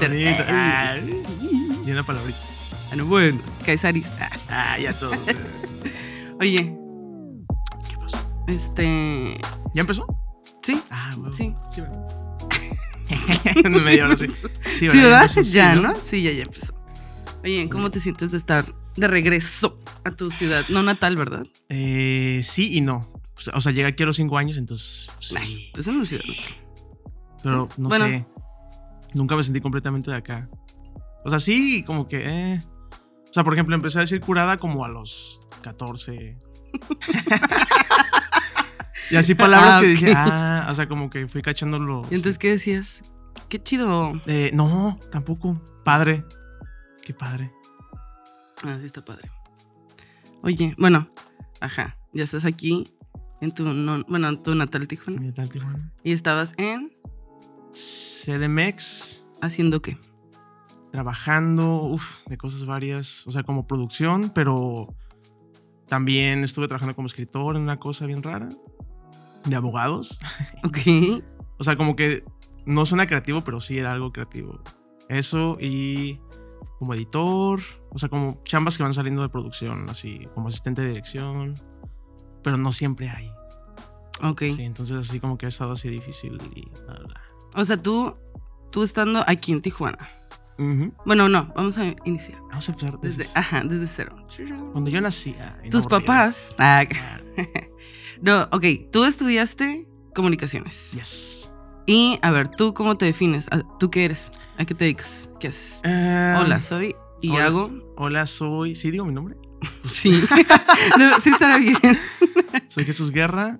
Ay. Ay, Y una palabrita. Bueno, bueno, Caisaris. Ah, Ah, ya todo. Oye, ¿Qué pasó? este. ¿Ya empezó? Sí, Ah, huevo. sí. Sí. En media hora sí. Sí, ¿verdad? ¿verdad? empezó, Ya, ¿no? Sí, ya, ya empezó. Oye, ¿cómo te sientes de estar de regreso a tu ciudad? No natal, ¿verdad? Eh, sí y no. O sea, llegué aquí a los cinco años, entonces. Sí. Ay, tú eres una ciudad natal. Pero no Bueno. sé. Nunca me sentí completamente de acá. O sea, sí, como que. eh. O sea, por ejemplo, empecé a decir curada como a los 14. y así palabras Ah, que dije, ah, o sea, como que fui cachándolo. ¿Y entonces qué decías? Qué chido. Eh, no, tampoco. Padre. Qué padre. Ah, sí está padre. Oye, bueno, ajá, ya estás aquí en tu, no- bueno, en tu natal Tijuana. Mi tal Tijuana. Y estabas en, CDMX, ¿haciendo qué? trabajando, de cosas varias. O sea, como producción, pero también estuve trabajando como escritor en una cosa bien rara. De abogados. Ok. O sea, como que no suena creativo, pero sí era algo creativo. Eso y como editor, o sea, como chambas que van saliendo de producción, así como asistente de dirección, pero no siempre hay. Ok. Sí, entonces así como que ha estado así difícil y bla, bla. O sea, tú, tú estando aquí en Tijuana. Bueno, no, vamos a iniciar. Vamos a empezar Desde, desde, ajá, desde cero. cuando yo nací. ah, Tus papás. ah, no, ok, tú estudiaste comunicaciones. Yes. Y a ver, ¿tú cómo te defines? Ah, ¿Tú qué eres? ¿A qué te dedicas? ¿Qué haces? Eh, Hola, soy y hola. hago. Hola, soy. ¿Sí digo mi nombre? Sí. No, sí estará bien. Soy Jesús Guerra,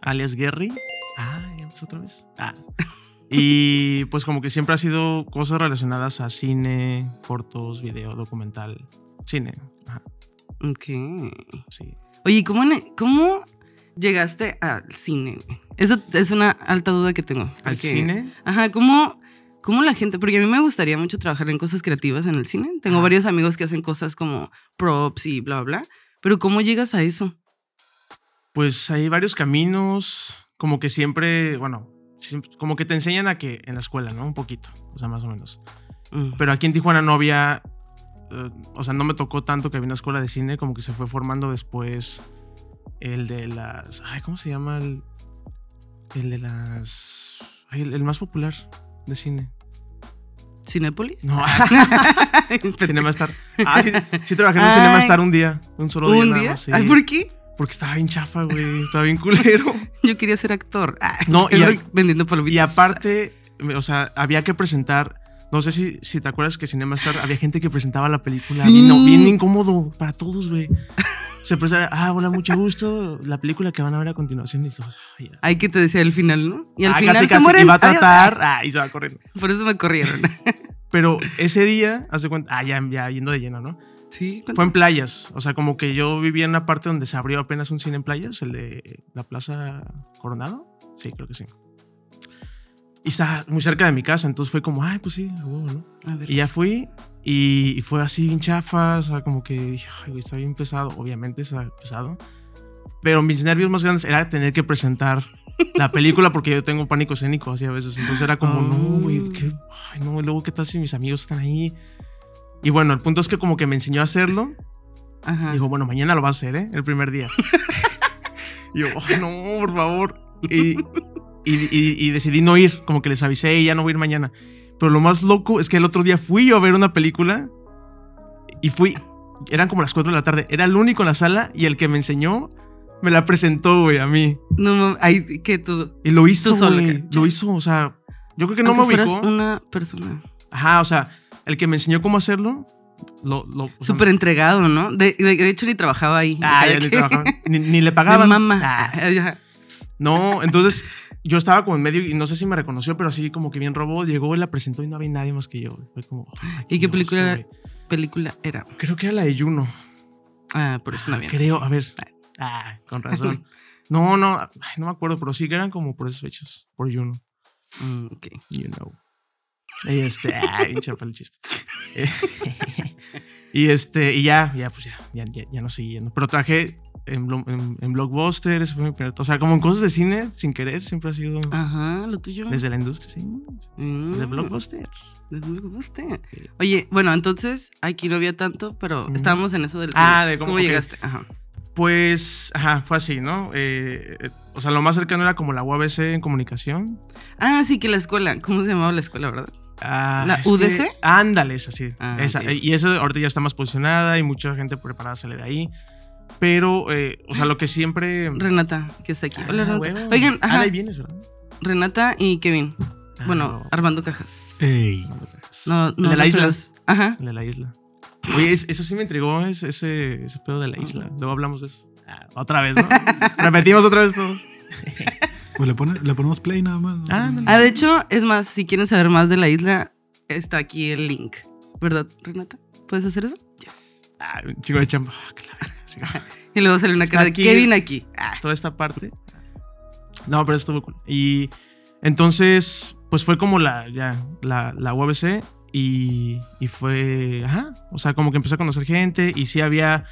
alias Guerry. Ah, ya empezó otra vez. Ah. Y pues como que siempre ha sido cosas relacionadas a cine, cortos, video, documental. Cine. Ajá, Ok. sí. Oye, ¿cómo, ne- ¿cómo llegaste al cine? Eso es una alta duda que tengo. ¿Al porque- cine? Ajá, ¿cómo, ¿cómo la gente? Porque a mí me gustaría mucho trabajar en cosas creativas en el cine. Tengo varios amigos que hacen cosas como props y bla, bla, bla. Pero ¿cómo llegas a eso? Pues hay varios caminos, como que siempre, bueno, como que te enseñan a que en la escuela, ¿no? Un poquito, o sea, más o menos. Mm, Pero aquí en Tijuana no había, eh, o sea, no me tocó tanto que había una escuela de cine, como que se fue formando después el de las, ay, ¿cómo se llama? El, el de las, ay, el, el más popular de cine. ¿Cinépolis? No, Cinema Star. Ah, sí, sí trabajé en un Cinema. Star un día, un solo día ¿Un nada día? más, sí. Ay, ¿por qué? Porque estaba bien chafa, güey, estaba bien culero. Yo quería ser actor. Ah, No, y a- vendiendo palomitas. Y aparte, o sea, había que presentar. No sé si, si te acuerdas que Cinema Star había gente que presentaba la película. Sí. Bien, no, bien incómodo para todos, güey. Se presentaba, ah, hola, mucho gusto. La película que van a ver a continuación. Y todos, "Ay, ya". Hay que te decía el final, ¿no? Y al Ah, final casi, se casi, mueren. iba a tratar. Ah, y se va corriendo. Por eso me corrieron. Pero ese día, haz de cuenta, ah, ya, ya yendo de lleno, ¿no? Sí, Fue en playas. O sea, como que yo vivía en una parte donde se abrió apenas un cine en playas, el de la Plaza Coronado. Sí, creo que sí. Y está muy cerca de mi casa, entonces fue como, ay, pues sí, huevo, ¿no? A ver. Y ya fui y, y fue así bien chafa, o sea, como que dije, ay, está bien pesado. Obviamente está pesado. Pero mis nervios más grandes era tener que presentar la película porque yo tengo pánico escénico así a veces. Entonces era como, no, güey, ¿qué? Ay, no, luego qué tal si mis amigos están ahí. Y bueno, el punto es que como que me enseñó a hacerlo. Ajá. Dijo, bueno, mañana lo vas a hacer, ¿eh? El primer día. y yo, "Ay, no, por favor. Y, y, y- decidí no ir, como que les avisé ya no voy a ir mañana. Pero lo más loco es que el otro día fui yo a ver una película y fui, eran como las 4 de la tarde, era el único en la sala y el que me enseñó me la presentó, güey, a mí. No, ay, que tú. Y lo hizo, Tú güey, que- lo hizo, o sea, yo creo que no aunque me fueras ubicó. una persona Ajá, o sea, el que me enseñó cómo hacerlo, lo... lo o sea, súper entregado, ¿no? De, de- de hecho, ni trabajaba ahí. Ah, ya ni trabajaba. Ni, ni le pagaban. mamá. Ah. Ah. No, entonces yo estaba como en medio y no sé si me reconoció, pero así como que bien robó, llegó y la presentó y no había nadie más que yo. Fue como. ¿Y qué película era? película era? Creo que era la de Juno. Ah, por eso no había. Creo, a ver. Ah, con razón. No, no, no me acuerdo, pero sí que eran como por esas fechas, por Juno. Mm, ok. You know. Y este, ah, chafa el chiste. Y este, y ya, ya, pues ya, ya, ya, ya no seguí yendo. Pero traje en, en- en Blockbuster, ese fue mi primer- o sea, como en cosas de cine, sin querer, siempre ha sido Ajá, lo tuyo. desde la industria, sí, Mm, desde Blockbuster. desde Blockbuster. Sí. Oye, bueno, entonces aquí no había tanto, pero estábamos en eso del Ah, cine. de cómo- llegaste. Ajá. Pues, ajá, fue así, ¿no? Eh, eh, o sea, lo más cercano era como la UABC en comunicación. Ah, sí, que la escuela. ¿Cómo se llamaba la escuela, verdad? Ah, ¿La es que- UDC? ándale, esa sí. Ah, esa. ok. Y esa ahorita ya está más posicionada y mucha gente preparada sale de ahí. Pero, eh, o sea, lo que siempre. Renata, que está aquí. Hola, Ah, Renata. huevo. Oigan, Ah, ajá. ahí vienes, ¿verdad? Renata y Kevin. Ah, bueno, huevo. Armando Cajas. Ey. No, no, de la no isla. los- Ajá. De la isla. Oye, es- eso sí me intrigó, es- ese, ese pedo de la isla. Luego hablamos de eso. Ah, otra vez, ¿no? Repetimos otra vez todo. Pues le, pone- le ponemos play nada más. Ah. Ah, de hecho, es más, si quieren saber más de la isla, está aquí el link. ¿Verdad, Renata? ¿Puedes hacer eso? Yes. Ah, un chico de chamba. Ah, que la verga, sí. Y luego sale una Está cara de aquí. Kevin aquí. Ah, toda esta parte. No, pero estuvo cool. Y entonces, pues fue como la, ya, la, la UABC y, y fue, ajá, o sea, como que empecé a conocer gente y sí había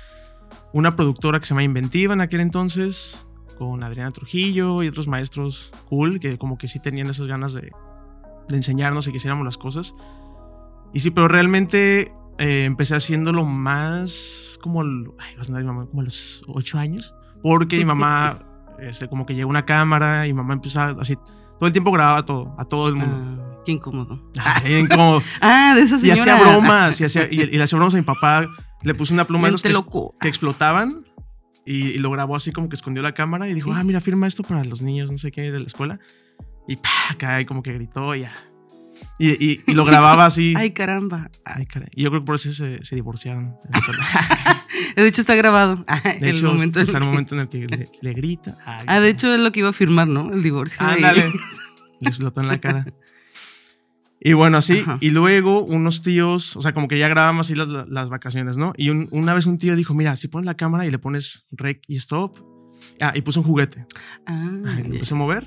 una productora que se llama Inventiva en aquel entonces, con Adriana Trujillo y otros maestros cool, que como que sí tenían esas ganas de, de enseñarnos y que hiciéramos las cosas. Y sí, pero realmente eh, empecé haciéndolo más como, ay, a sonar mi mamá, como a los ocho años, porque mi mamá, este, como que llegó una cámara y mi mamá empezó a, así, todo el tiempo grababa todo, a todo el mundo. ah, qué incómodo. Ay, incómodo. Ah, de esa Y señora. hacía bromas, y, hacía, y, y le hacía bromas a mi papá, le puse una pluma esos que, que explotaban y, y lo grabó así como que escondió la cámara y dijo, ah, mira, firma esto para los niños, no sé qué, de la escuela. Y pa, cae como que gritó y ya. Y, y- y lo grababa así. Ay, caramba. Ay, caray. Y yo creo que por eso se, se divorciaron. De hecho, está grabado. Ah, De el hecho, momento en está el que- momento en el que le, le grita. Ay, Ah, de hecho, es lo que iba a firmar, ¿no? El divorcio. de- Ándale. Le explotó en la cara. Y bueno, así. Ajá. Y luego unos tíos, o sea, como que ya grabamos así las, las vacaciones, ¿no? Y un- una vez un tío dijo, mira, si pones la cámara y le pones rec y stop. Ah, y puso un juguete. Ah, Ay, lo empecé a mover.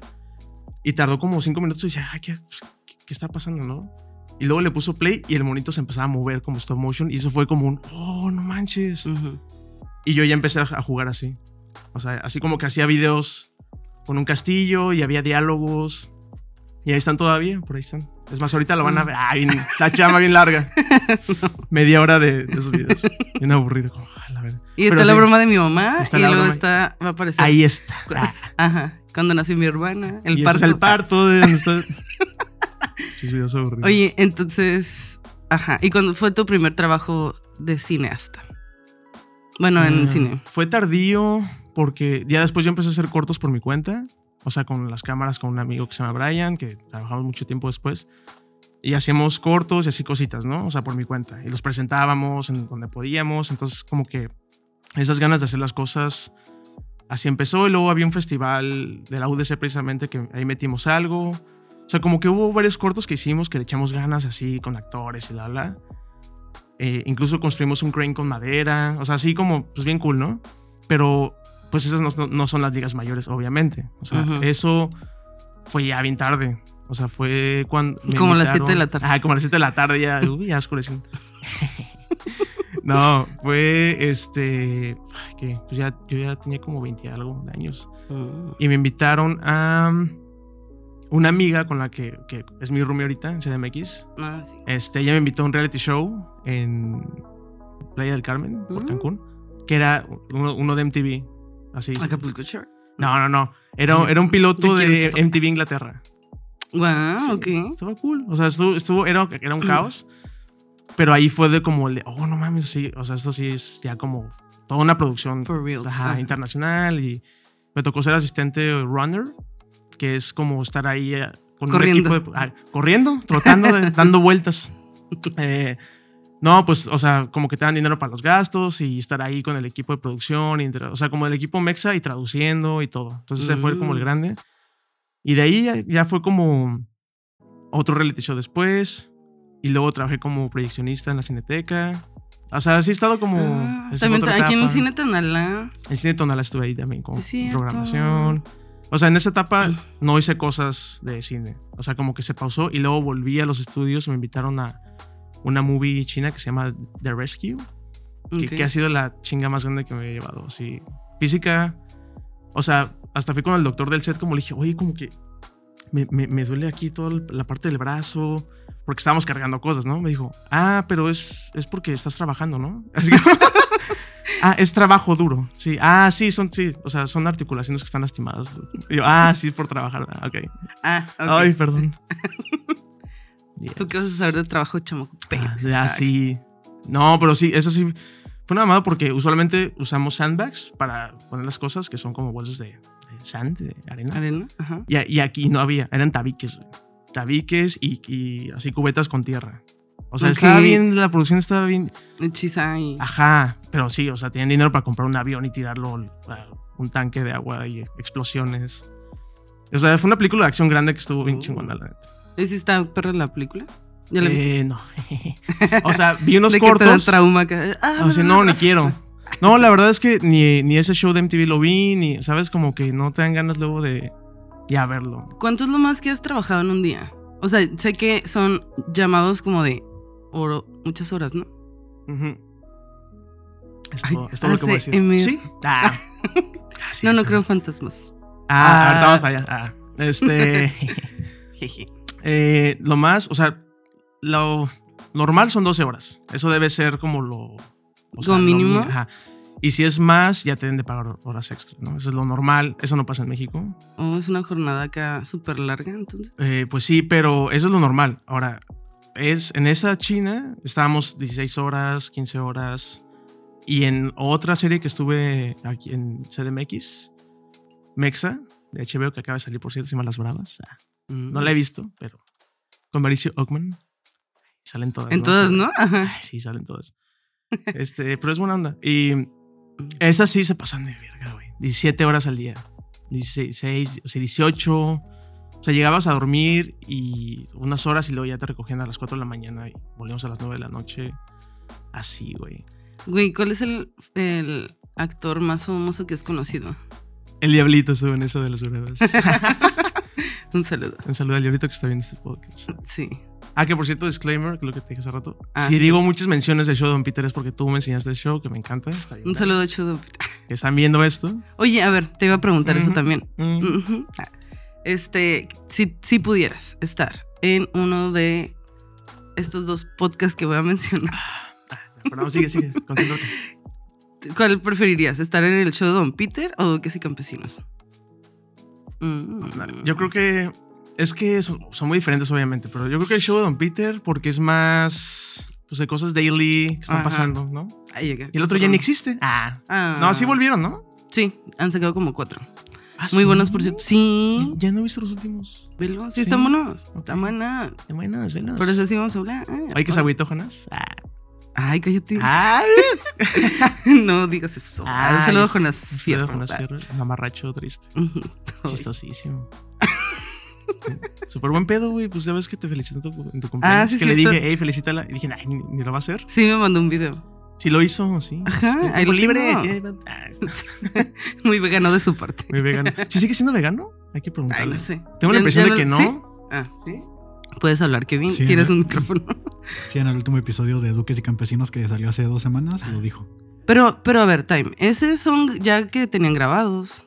Y tardó como cinco minutos y decía, ay, ¿qué, pues, qué- qué está pasando, no? Y luego le puso play y el monito se empezaba a mover como stop motion. Y eso fue como un, oh, no manches. Y yo ya empecé a a jugar así. O sea, así como que hacía videos con un castillo y había diálogos. Y ahí están todavía, por ahí están. Es más, ahorita lo van a ver. Ah, bien, la chama bien larga. Media hora de, de esos videos. Bien aburrido. Como, la verdad. Y está Pero la sí, broma de mi mamá. Está y luego está. Va a aparecer. Ahí está. Ah, Ajá. Cuando nació mi hermana. El y parto. es el parto de donde está. Sus videos aburridos. Oye, entonces. Ajá. ¿Y cuándo fue tu primer trabajo de cineasta? Bueno, en Ah, cine. Fue tardío porque ya después yo empecé a hacer cortos por mi cuenta. O sea, con las cámaras con un amigo que se llama Brian, que trabajamos mucho tiempo después. Y hacíamos cortos y así cositas, ¿no? O sea, por mi cuenta. Y los presentábamos en donde podíamos. Entonces, como que esas ganas de hacer las cosas, así empezó. Y luego había un festival de la UDC precisamente que ahí metimos algo. O sea, como que hubo varios cortos que hicimos que le echamos ganas así con actores y la, la. Eh, incluso construimos un crane con madera. O sea, así como, pues bien cool, ¿no? Pero, pues esas no, no- son las ligas mayores, obviamente. O sea, eso fue ya bien tarde. O sea, fue cuando. me Como a las invitaron- siete de la tarde. Ah, como a las 7 de la tarde ya. Uy, ya oscureciendo. no, fue este. que pues ya, yo ya tenía como 20 y algo de años. Mm. Y me invitaron a um, una amiga con la que, que es mi roomie ahorita en CDMX. Ah, sí. Este, ella me invitó a un reality show en Playa del Carmen, por Mm. Cancún, que era uno, uno de MTV. Así. Acapulco Shore. No, no, no. Era, era un piloto ¿De MTV Inglaterra. Wow, Sí, ok. Estaba cool. O sea, estuvo, estuvo- era, era un caos. Pero ahí fue de como el de, oh, no mames, sí. O sea, esto sí es ya como toda una producción For real. ajá, internacional. Y me tocó ser asistente runner, que es como estar ahí eh, con Corriendo. un equipo de- ah, corriendo, trotando, de- dando vueltas. Eh, no, pues, o sea, como que te dan dinero para los gastos y estar ahí con el equipo de producción, y o sea, como el equipo Mexa y traduciendo y todo. Entonces, ese fue como el Mm. grande. Y de ahí ya, ya fue como otro reality show después. Y luego trabajé como proyeccionista en la Cineteca. O sea, sí he estado como... Ah, también aquí en el etapa. cine Tonalá. En Cine Tonalá estuve ahí también con programación. O sea, en esa etapa Mm. no hice cosas de cine. O sea, como que se pausó y luego volví a los estudios. Me invitaron a una movie china que se llama The Rescue, que, ha sido la chinga más grande que me he llevado. Así, física. O sea, hasta fui con el doctor del set, como le dije, oye, como que me, me- me duele aquí toda la parte del brazo, porque estábamos cargando cosas, ¿no? Me dijo, ah, pero es, es porque estás trabajando, ¿no? Así que, ah, es trabajo duro, sí. Ah, sí, son, sí, o sea, son articulaciones que están lastimadas. Y yo, ah, sí, es por trabajar. Ah, ok. Ah, ok. Ay, perdón. ¿Tú qué vas a saber de trabajo, chamaco? Ah, ya, sí. No, pero sí, eso sí. Fue una mamada porque usualmente usamos sandbags para poner las cosas que son como bolsas de, de sand, de arena. Arena, ajá. Y, y aquí no había, eran tabiques. Tabiques y, y así cubetas con tierra. O sea, estaba bien, la producción estaba bien. Hechiza y. Ajá, pero sí, o sea, tenían dinero para comprar un avión y tirarlo a un tanque de agua y explosiones. O sea, fue una película de acción grande que estuvo bien Oh. chingona, la neta. ¿Es está perra la película? ¿Ya la viste? Eh, no. o sea, vi unos ¿De que te da cortos. trauma? que- Ah, O sea, no, ni quiero. No, la verdad es que ni, ni ese show de MTV lo vi, ni, ¿sabes? Como que no te dan ganas luego de ya verlo. ¿Cuánto es lo más que has trabajado en un día? O sea, sé que son llamados como de oro, muchas horas, ¿no? Esto, Ay, esto es lo que voy a decir. ¿Sí? Ah. Sí, no, no creo en fantasmas. Ah, Ah. ahorita vamos allá. Ah, este. Jeje. Eh, lo más, o sea, lo normal son 12 horas. Eso debe ser como lo. o ¿Como lo mínimo? mi- ajá. Y si es más, ya te deben de pagar horas extra, ¿no? Eso es lo normal. Eso no pasa en México. Oh, es una jornada acá súper larga, entonces. Eh, pues sí, pero eso es lo normal. Ahora, es en esa China estábamos 16 horas, 15 horas. Y en otra serie que estuve aquí en CDMX, Mexa, de HBO, que acaba de salir, por cierto, llama Las Bravas. Ah, Mm. no la he visto, pero con Mauricio Ockman. Salen todas. En todas. ¿no? Ajá. Ay, sí, salen todas. Este, pero es buena onda. Y esas sí se pasan de verga, güey. 17 horas al día. 16, o sea, 18. O sea, llegabas a dormir y unas horas y luego ya te recogían a las 4 de la mañana y volvíamos a las 9 de la noche. Así, güey. Güey, ¿cuál es el, el actor más famoso que has conocido? El diablito en eso de las bravas. Un saludo. Un saludo al diablito que está viendo este podcast. Sí. Ah, que por cierto, disclaimer, que es lo que te dije hace rato. Ah, si sí. digo muchas menciones del show de Don Peter es porque tú me enseñaste el show, que me encanta. Está bien Un padre. saludo chudo. Que están viendo esto. Oye, a ver, te iba a preguntar eso también. Ah, Este, si, si pudieras estar en uno de estos dos podcasts que voy a mencionar, Ah, pero no, sigue, sigue. ¿cuál preferirías? ¿Estar en el show de Don Peter o Duques y Campesinos? Mm. Yo creo que es que son, son muy diferentes, obviamente, pero yo creo que el show de Don Peter, porque es más pues, de cosas daily que están Ajá. pasando, ¿no? Ay, Y el otro ya ni existe. Ah. Ah. No, sí volvieron, ¿no? Sí, han sacado como cuatro. Ah, Muy ¿sí? buenos, por cierto. Sí, Ya no he visto los últimos. velo. Sí, Sí. están buenos. Ok. Están buenos, velos. Por eso sí vamos a hablar. Ah, Ay, que se agüitó, Jonas. Ah. Ay, cállate. Ay. no digas eso. Ay, Un saludo sí. con las fierro. Jonas Fierro. Mamarracho triste. Chistosísimo. Súper buen pedo, güey. Pues ya ves que te felicito en tu, en tu cumpleaños. Ah, sí, que le dije, hey, felicítala. Y dije, ay, ni, ni lo va a hacer. Sí, me mandó un video. Sí lo hizo, sí. Ajá, ahí lo libre. Ah, Muy vegano de su parte. muy vegano. ¿Sí sigue siendo vegano? Hay que Ay, preguntarle. no sé. Tengo la impresión de que no- no. ¿sí? Ah, ¿Sí? Puedes hablar, Kevin. Sí, Tienes ¿no? un micrófono. Sí, en el último episodio de Duques y Campesinos que salió hace dos semanas, lo dijo. Pero, pero a ver, Time. Esos son ya que tenían grabados.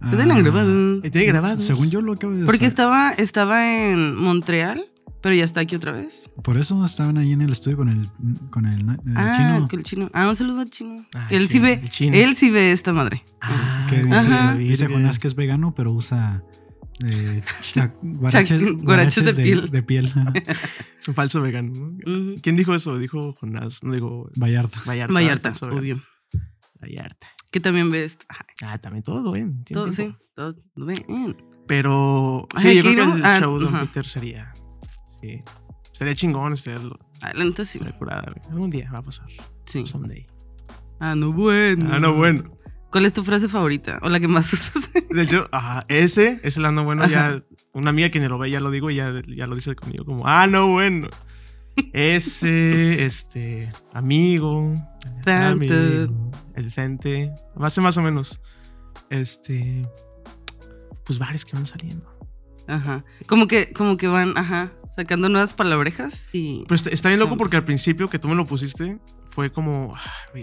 Que tenían Ah, grabados. Y tiene grabado. Según yo lo acabo de Porque decir. estaba, estaba en Montreal, pero ya está aquí otra vez. Por eso estaban ahí en el estudio con el, con el, el ah, chino. que el chino. Ah, un saludo al chino. Ah, que él el sí chino, ve. el chino. Él sí ve esta madre. Ah, que dice, dice. Jonás que es vegano, pero usa eh, guaraches, guaraches de de, piel. de piel. Es un falso vegano. ¿no? Ujú. ¿Quién dijo eso? Dijo Jonás. No digo Vallarta. Vallarta. Vallarta, obvio. Vallarta. Que también ve esto. Ajá, Ah, también todo bien. todo, tiempo. sí. Todo ven. Pero Ay, sí, yo ¿qué creo que el Ah, show de Don ajá. Peter sería. Sí. Estaría chingón, estaría, Adelante, sí. estaría curada. Algún día va a pasar. Sí. Someday. Ah, no, bueno. Ah, no, bueno. ¿Cuál es tu frase favorita? O la que más usas. De hecho, ajá, ese es el ano bueno. Ajá. Ya, una amiga que ni lo ve, ya lo digo y ya, ya lo dice conmigo como, ah, no, bueno. Ese, este, amigo, amigo, el cente, más más o menos. Este, pues varios que van saliendo. Ajá. Como que, como que van, ajá, sacando nuevas palabrejas y. Pero está, bien loco porque al principio que tú me lo pusiste fue como,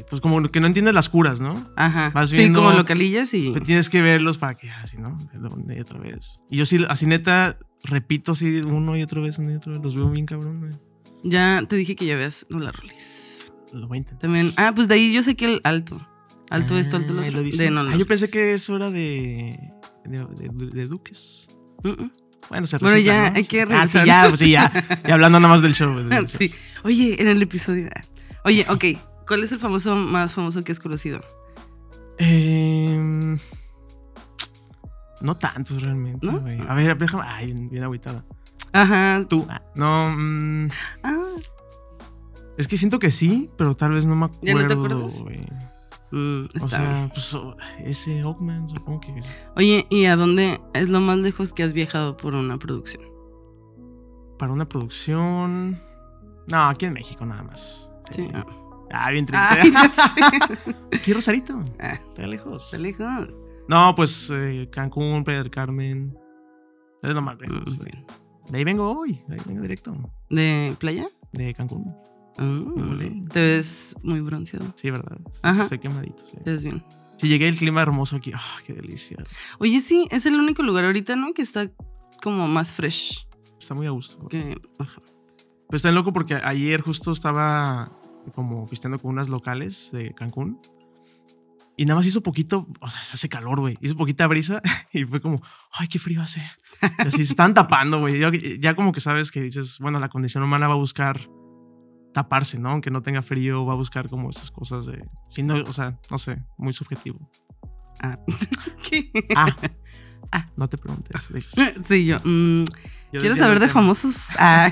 pues como que no entiendes las curas, ¿no? Ajá. Vas sí, viendo- como localillas y. Que tienes que verlos para que así, ¿no? Verlo una y otra vez. Y yo sí, así neta, repito así uno y otra vez, uno y otra vez. Los veo bien cabrón, güey. Ya te dije que ya veas no la rolis. Lo voy a intentar. También. Ah, pues de ahí yo sé que el alto. Alto esto, alto lo Ah, otro. lo. De no, Ah, yo pensé que eso era de. de, de- de Duques. Bueno, se recicla, ya ¿no? hay que Ah, sí, ya, pues sí, ya. Ya hablando nada más del show. del show. sí. Oye, en el episodio. Ah. Oye, ok. ¿Cuál es el famoso más famoso que has conocido? Em, no tantos realmente, ¿No? güey. A ver, déjame. Ay, bien agüitada. Ajá. Tú. ah, No, mm, Ah. es que siento que sí, pero tal vez no me acuerdo. ¿Ya no te acuerdas? güey. mm, O está bien. sea, pues oh, ese Oakman, supongo que Oye, ¿y a dónde es lo más lejos que has viajado por una producción? para una producción. No, aquí en México nada más. Sí. Ah. Ah, bien triste. Ay, sé. Aquí Rosarito. Ah. Está lejos. Está lejos. No, pues eh, Cancún, del Carmen. Es lo más lejos. Mm. De ahí vengo hoy. De ahí vengo directo. ¿De playa? De Cancún. Ah, volé. te ves muy bronceado. Sí, ¿verdad? Ajá. Estoy quemadito. Sí. Te ves bien. Sí, llegué el clima hermoso aquí. ¡Ah, qué delicia! Oye, sí, es el único lugar ahorita, ¿no? Que está como más fresh Está muy a gusto. que. Ajá. Pues está loco porque ayer justo estaba como pisteando con unas locales de Cancún. Y nada más hizo poquito, o sea, se hace calor, güey. Hizo poquita brisa y fue como, ay, qué frío hace. Y así se están tapando, güey. Ya, ya como que sabes que dices, bueno, la condición humana va a buscar taparse, ¿no? Aunque no tenga frío, va a buscar como esas cosas de... Sí, no, o sea, no sé, muy subjetivo. Ah. ¿Qué? Ah, Ah. no te preguntes. dices. Sí, yo. mm, Yo ¿Quieres desviando saber de famosos? Ah.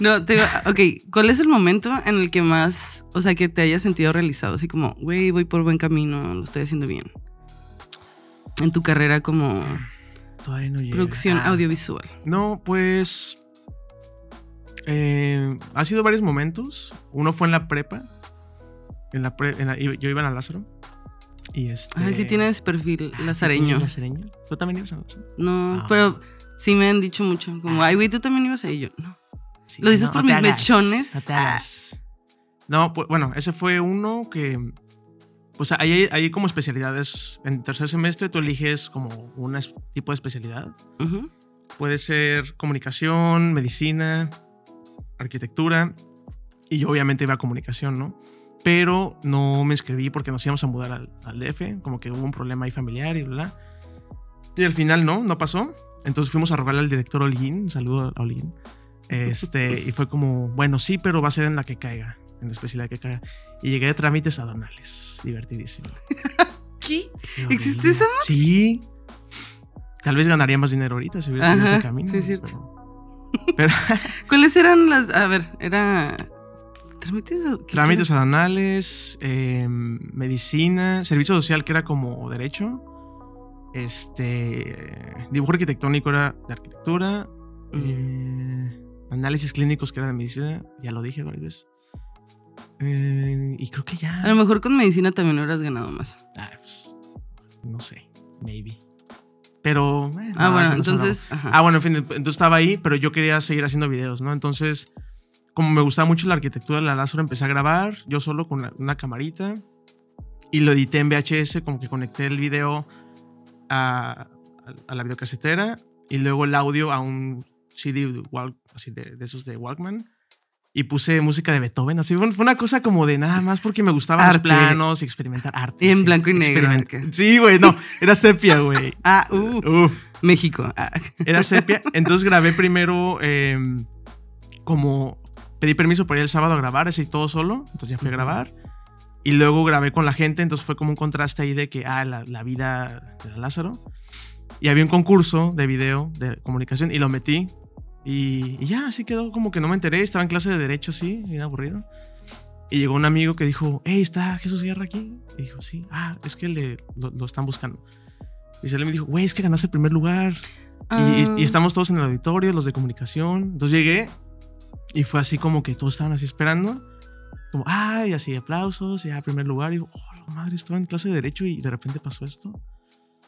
No, te digo, ok, ¿cuál es el momento en el que más, o sea, que te hayas sentido realizado? Así como, güey, voy por buen camino, lo estoy haciendo bien. En tu carrera como Todavía no llega. producción Ah. audiovisual. No, pues. eh, ha sido varios momentos. Uno fue en la prepa. En la pre- en la- yo iba en la Lázaro. Y este. Ay, sí tienes perfil Ah, ¿sí lazareño. lazareño? ¿Tú también ibas a Lázaro? No, Ah. pero sí me han dicho mucho, como, ay, güey, tú también ibas ahí. Yo, no. Sí, ¿Lo dices por te mis hagas, mechones? No, te Ah. hagas. No, pues bueno, ese fue uno que. Pues ahí hay, hay como especialidades. En tercer semestre tú eliges como un tipo de especialidad. Puede ser comunicación, medicina, arquitectura. Y yo obviamente iba a comunicación, ¿no? Pero no me inscribí porque nos íbamos a mudar al, al DF. Como que hubo un problema ahí familiar y bla, bla. Y al final no, no pasó. Entonces fuimos a rogarle al director Holguín. Un saludo a Holguín. Este, y fue como, bueno, sí, pero va a ser en la que caiga. En la especialidad que caiga. Y llegué a trámites aduanales. Divertidísimo. ¿Qué? Qué ¿Existe esa Sí. Tal vez ganaría más dinero ahorita si hubiera seguido ese camino. sí, es cierto. Pero, pero ¿Cuáles eran las.? A ver, era. ¿Trámites? trámites aduanales, eh, medicina, servicio social que era como derecho. Este. Dibujo arquitectónico era de arquitectura. Mm. eh, análisis clínicos que era de medicina. Ya lo dije varias veces. Eh, y creo que ya. A lo mejor con medicina también hubieras ganado más. Ah, pues, no sé, maybe. Pero. eh, Ah, no, bueno, entonces. ajá. Ah, bueno, en fin, entonces estaba ahí, pero yo quería seguir haciendo videos, ¿no? Entonces, como me gustaba mucho la arquitectura de la Lázaro, empecé a grabar yo solo con la- una camarita y lo edité en VHS, como que conecté el video a, a la videocasetera y luego el audio a un CD de, Walk- así de, de esos de Walkman. Y puse música de Beethoven, así fue una cosa como de nada más porque me gustaban los Arte. planos y experimentar arte. Y en sí, blanco y negro. Sí, güey, no, era sepia, güey. Ah, uh, Uf. México. Ah. Era sepia. Entonces grabé primero eh, como pedí permiso para ir el sábado a grabar, así todo solo. Entonces ya fui a grabar. Y luego grabé con la gente, entonces fue como un contraste ahí de que, ah, la, la vida de Lázaro. Y había un concurso de video de comunicación y lo metí. Y, y ya, así quedó como que no me enteré. Estaba en clase de derecho, así, bien aburrido. Y llegó un amigo que dijo, hey, ¿está Jesús Guerra aquí? Y dijo, sí. Ah, es que le, lo, lo están buscando. Y se le me dijo, güey, es que ganaste el primer lugar. Y, y- Ah. y estamos todos en el auditorio, los de comunicación. Entonces llegué y fue así como que todos estaban así esperando. Como, ay, así aplausos, ya primer lugar. Y digo, oh, la madre, estaba en clase de Derecho y de repente pasó esto.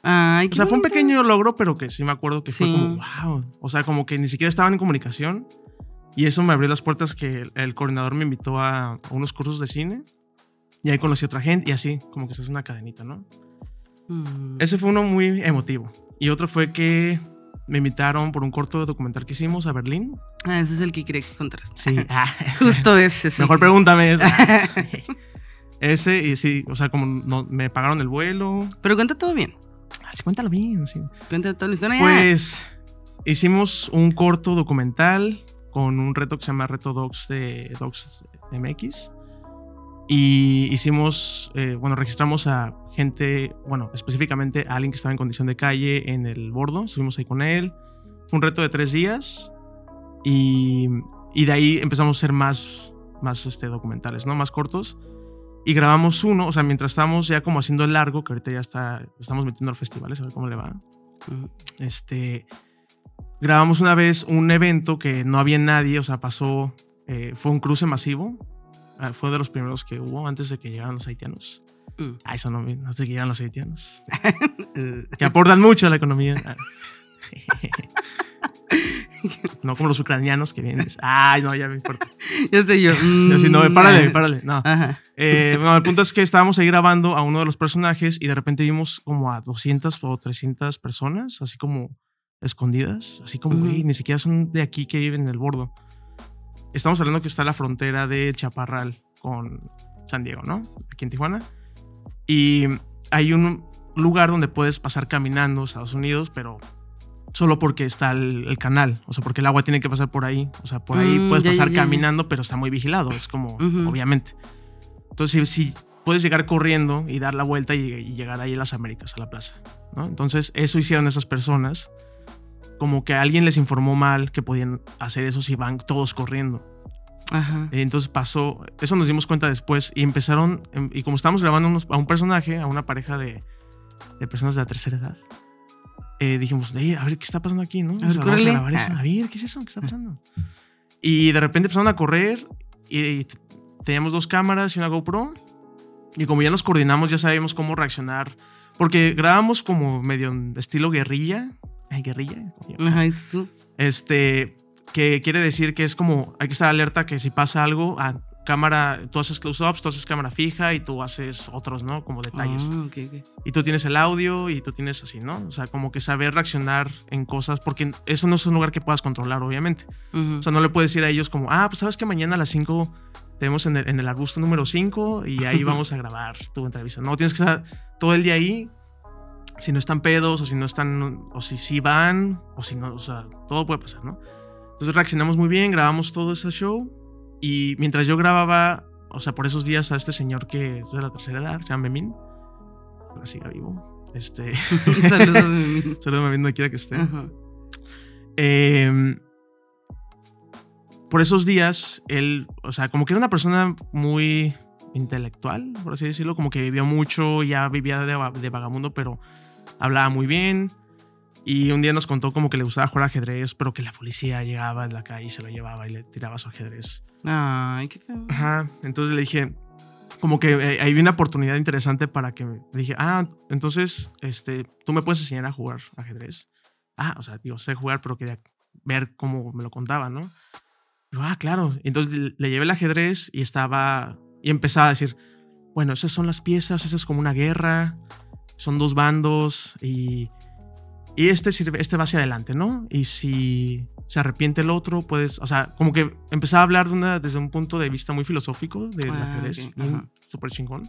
Ay, O sea, fue un pequeño logro, pero que sí me acuerdo que fue Sí. como, wow. O sea, como que ni siquiera estaban en comunicación Y eso me abrió las puertas que el, el coordinador me invitó a, a unos cursos de cine. Y ahí conocí a otra gente y así, como que se hace una cadenita, ¿no? Mm. Ese fue uno muy emotivo. Y otro fue que me invitaron por un corto documental que hicimos a Berlín. Ah, ese es el que quería que contaras. Sí. Ah, Justo ese. sí. Mejor pregúntame eso. Ese, y sí, o sea, como no- me pagaron el vuelo. Pero cuenta todo bien. Así, cuéntalo bien. sí. Cuenta toda la historia. Pues hicimos un corto documental con un reto que se llama Reto Docs de Docs MX. Y hicimos, eh, bueno, registramos a gente, bueno, específicamente a alguien que estaba en condición de calle en el bordo. Estuvimos ahí con él. Fue un reto de tres días. Y, y de ahí empezamos a hacer más, más este, documentales, ¿no? Más cortos. Y grabamos uno, o sea, mientras estábamos ya como haciendo el largo, que ahorita ya está, estamos metiendo al festival, a ver cómo le va este, grabamos una vez un evento que no había nadie, o sea, pasó, eh, fue un cruce masivo, ah, fue de los primeros que hubo antes de que llegaran los haitianos. Mm. Ah, eso no, antes de que llegaran los haitianos, que aportan mucho a la economía. No como los ucranianos que vienen. Ay, no, ya me importa. ya sé yo. Y así, no, mm, párale, ah. párale. No. Eh, bueno, el punto es que estábamos ahí grabando a uno de los personajes y de repente vimos como a 200 o 300 personas, así como escondidas, así como, güey, ni siquiera son de aquí que viven en el bordo. Estamos hablando que está la frontera de Chaparral con San Diego, ¿no? Aquí en Tijuana. Y hay un lugar donde puedes pasar caminando a Estados Unidos, pero solo porque está el, el canal, o sea, porque el agua tiene que pasar por ahí. O sea, por ahí Mm, puedes ya, pasar ya, ya. caminando, pero está muy vigilado, es como, obviamente. Entonces, si, si puedes llegar corriendo y dar la vuelta y, y llegar ahí a las Américas, a la plaza, ¿no? Entonces, eso hicieron esas personas. Como que alguien les informó mal que podían hacer eso si van todos corriendo. Ajá. Entonces pasó, eso nos dimos cuenta después y empezaron, em, y como estábamos grabando unos- a un personaje, a una pareja de, de personas de la tercera edad, eh, dijimos, "Ey, a ver qué está pasando aquí, ¿no? O ver, sea, vamos a grabar eso, Ah. a ver, ¿qué es eso? ¿Qué está pasando? Y de repente empezaron a correr y, y teníamos dos cámaras y una GoPro y como ya nos coordinamos, ya sabíamos cómo reaccionar, porque grabamos como medio estilo guerrilla, ay, guerrilla, Ajá. ¿Y tú? este, que quiere decir que es como, hay que estar alerta que si pasa algo, a cámara, tú haces close-ups, tú haces cámara fija y tú haces otros, ¿no? Como detalles. Ah, ok, ok. Y tú tienes el audio y tú tienes así, ¿no? O sea, como que saber reaccionar en cosas, porque eso no es un lugar que puedas controlar, obviamente. Ujú. O sea, no le puedes decir a ellos como, ah, pues sabes que mañana a las 5 tenemos en el, en el arbusto número 5 y ahí vamos a grabar tu entrevista. No, tienes que estar todo el día ahí. Si no están pedos o si no están, o si sí van, o si no, o sea, todo puede pasar, ¿no? Entonces reaccionamos muy bien, grabamos todo ese show y mientras yo grababa, o sea, por esos días a este señor que es de la tercera edad, se llama Memín, ojalá siga vivo. Este, Saludos, mi. saludos Memín, donde quiera que esté. Ajá. Eh, por esos días, él, o sea, como que era una persona muy intelectual, por así decirlo, como que vivió mucho, ya vivía de, de vagamundo, pero hablaba muy bien. Y un día nos contó como que le gustaba jugar ajedrez, pero que la policía llegaba en la calle y se lo llevaba y le tiraba su ajedrez. Ay, qué feo. Ajá, entonces le dije, como que eh, ahí vi una oportunidad interesante para que me dije, ah, entonces, este, tú me puedes enseñar a jugar ajedrez. Ah, o sea, digo, sé jugar, pero quería ver cómo me lo contaba, ¿no? Digo, ah, claro. Entonces le llevé el ajedrez y estaba, y empezaba a decir, bueno, esas son las piezas, esa es como una guerra, son dos bandos y, y este, sirve, este va hacia adelante, ¿no? Y si se arrepiente el otro, puedes, o sea, como que empezaba a hablar de una, desde un punto de vista muy filosófico del Ah, ajedrez, ok, bien, ajá. súper chingón.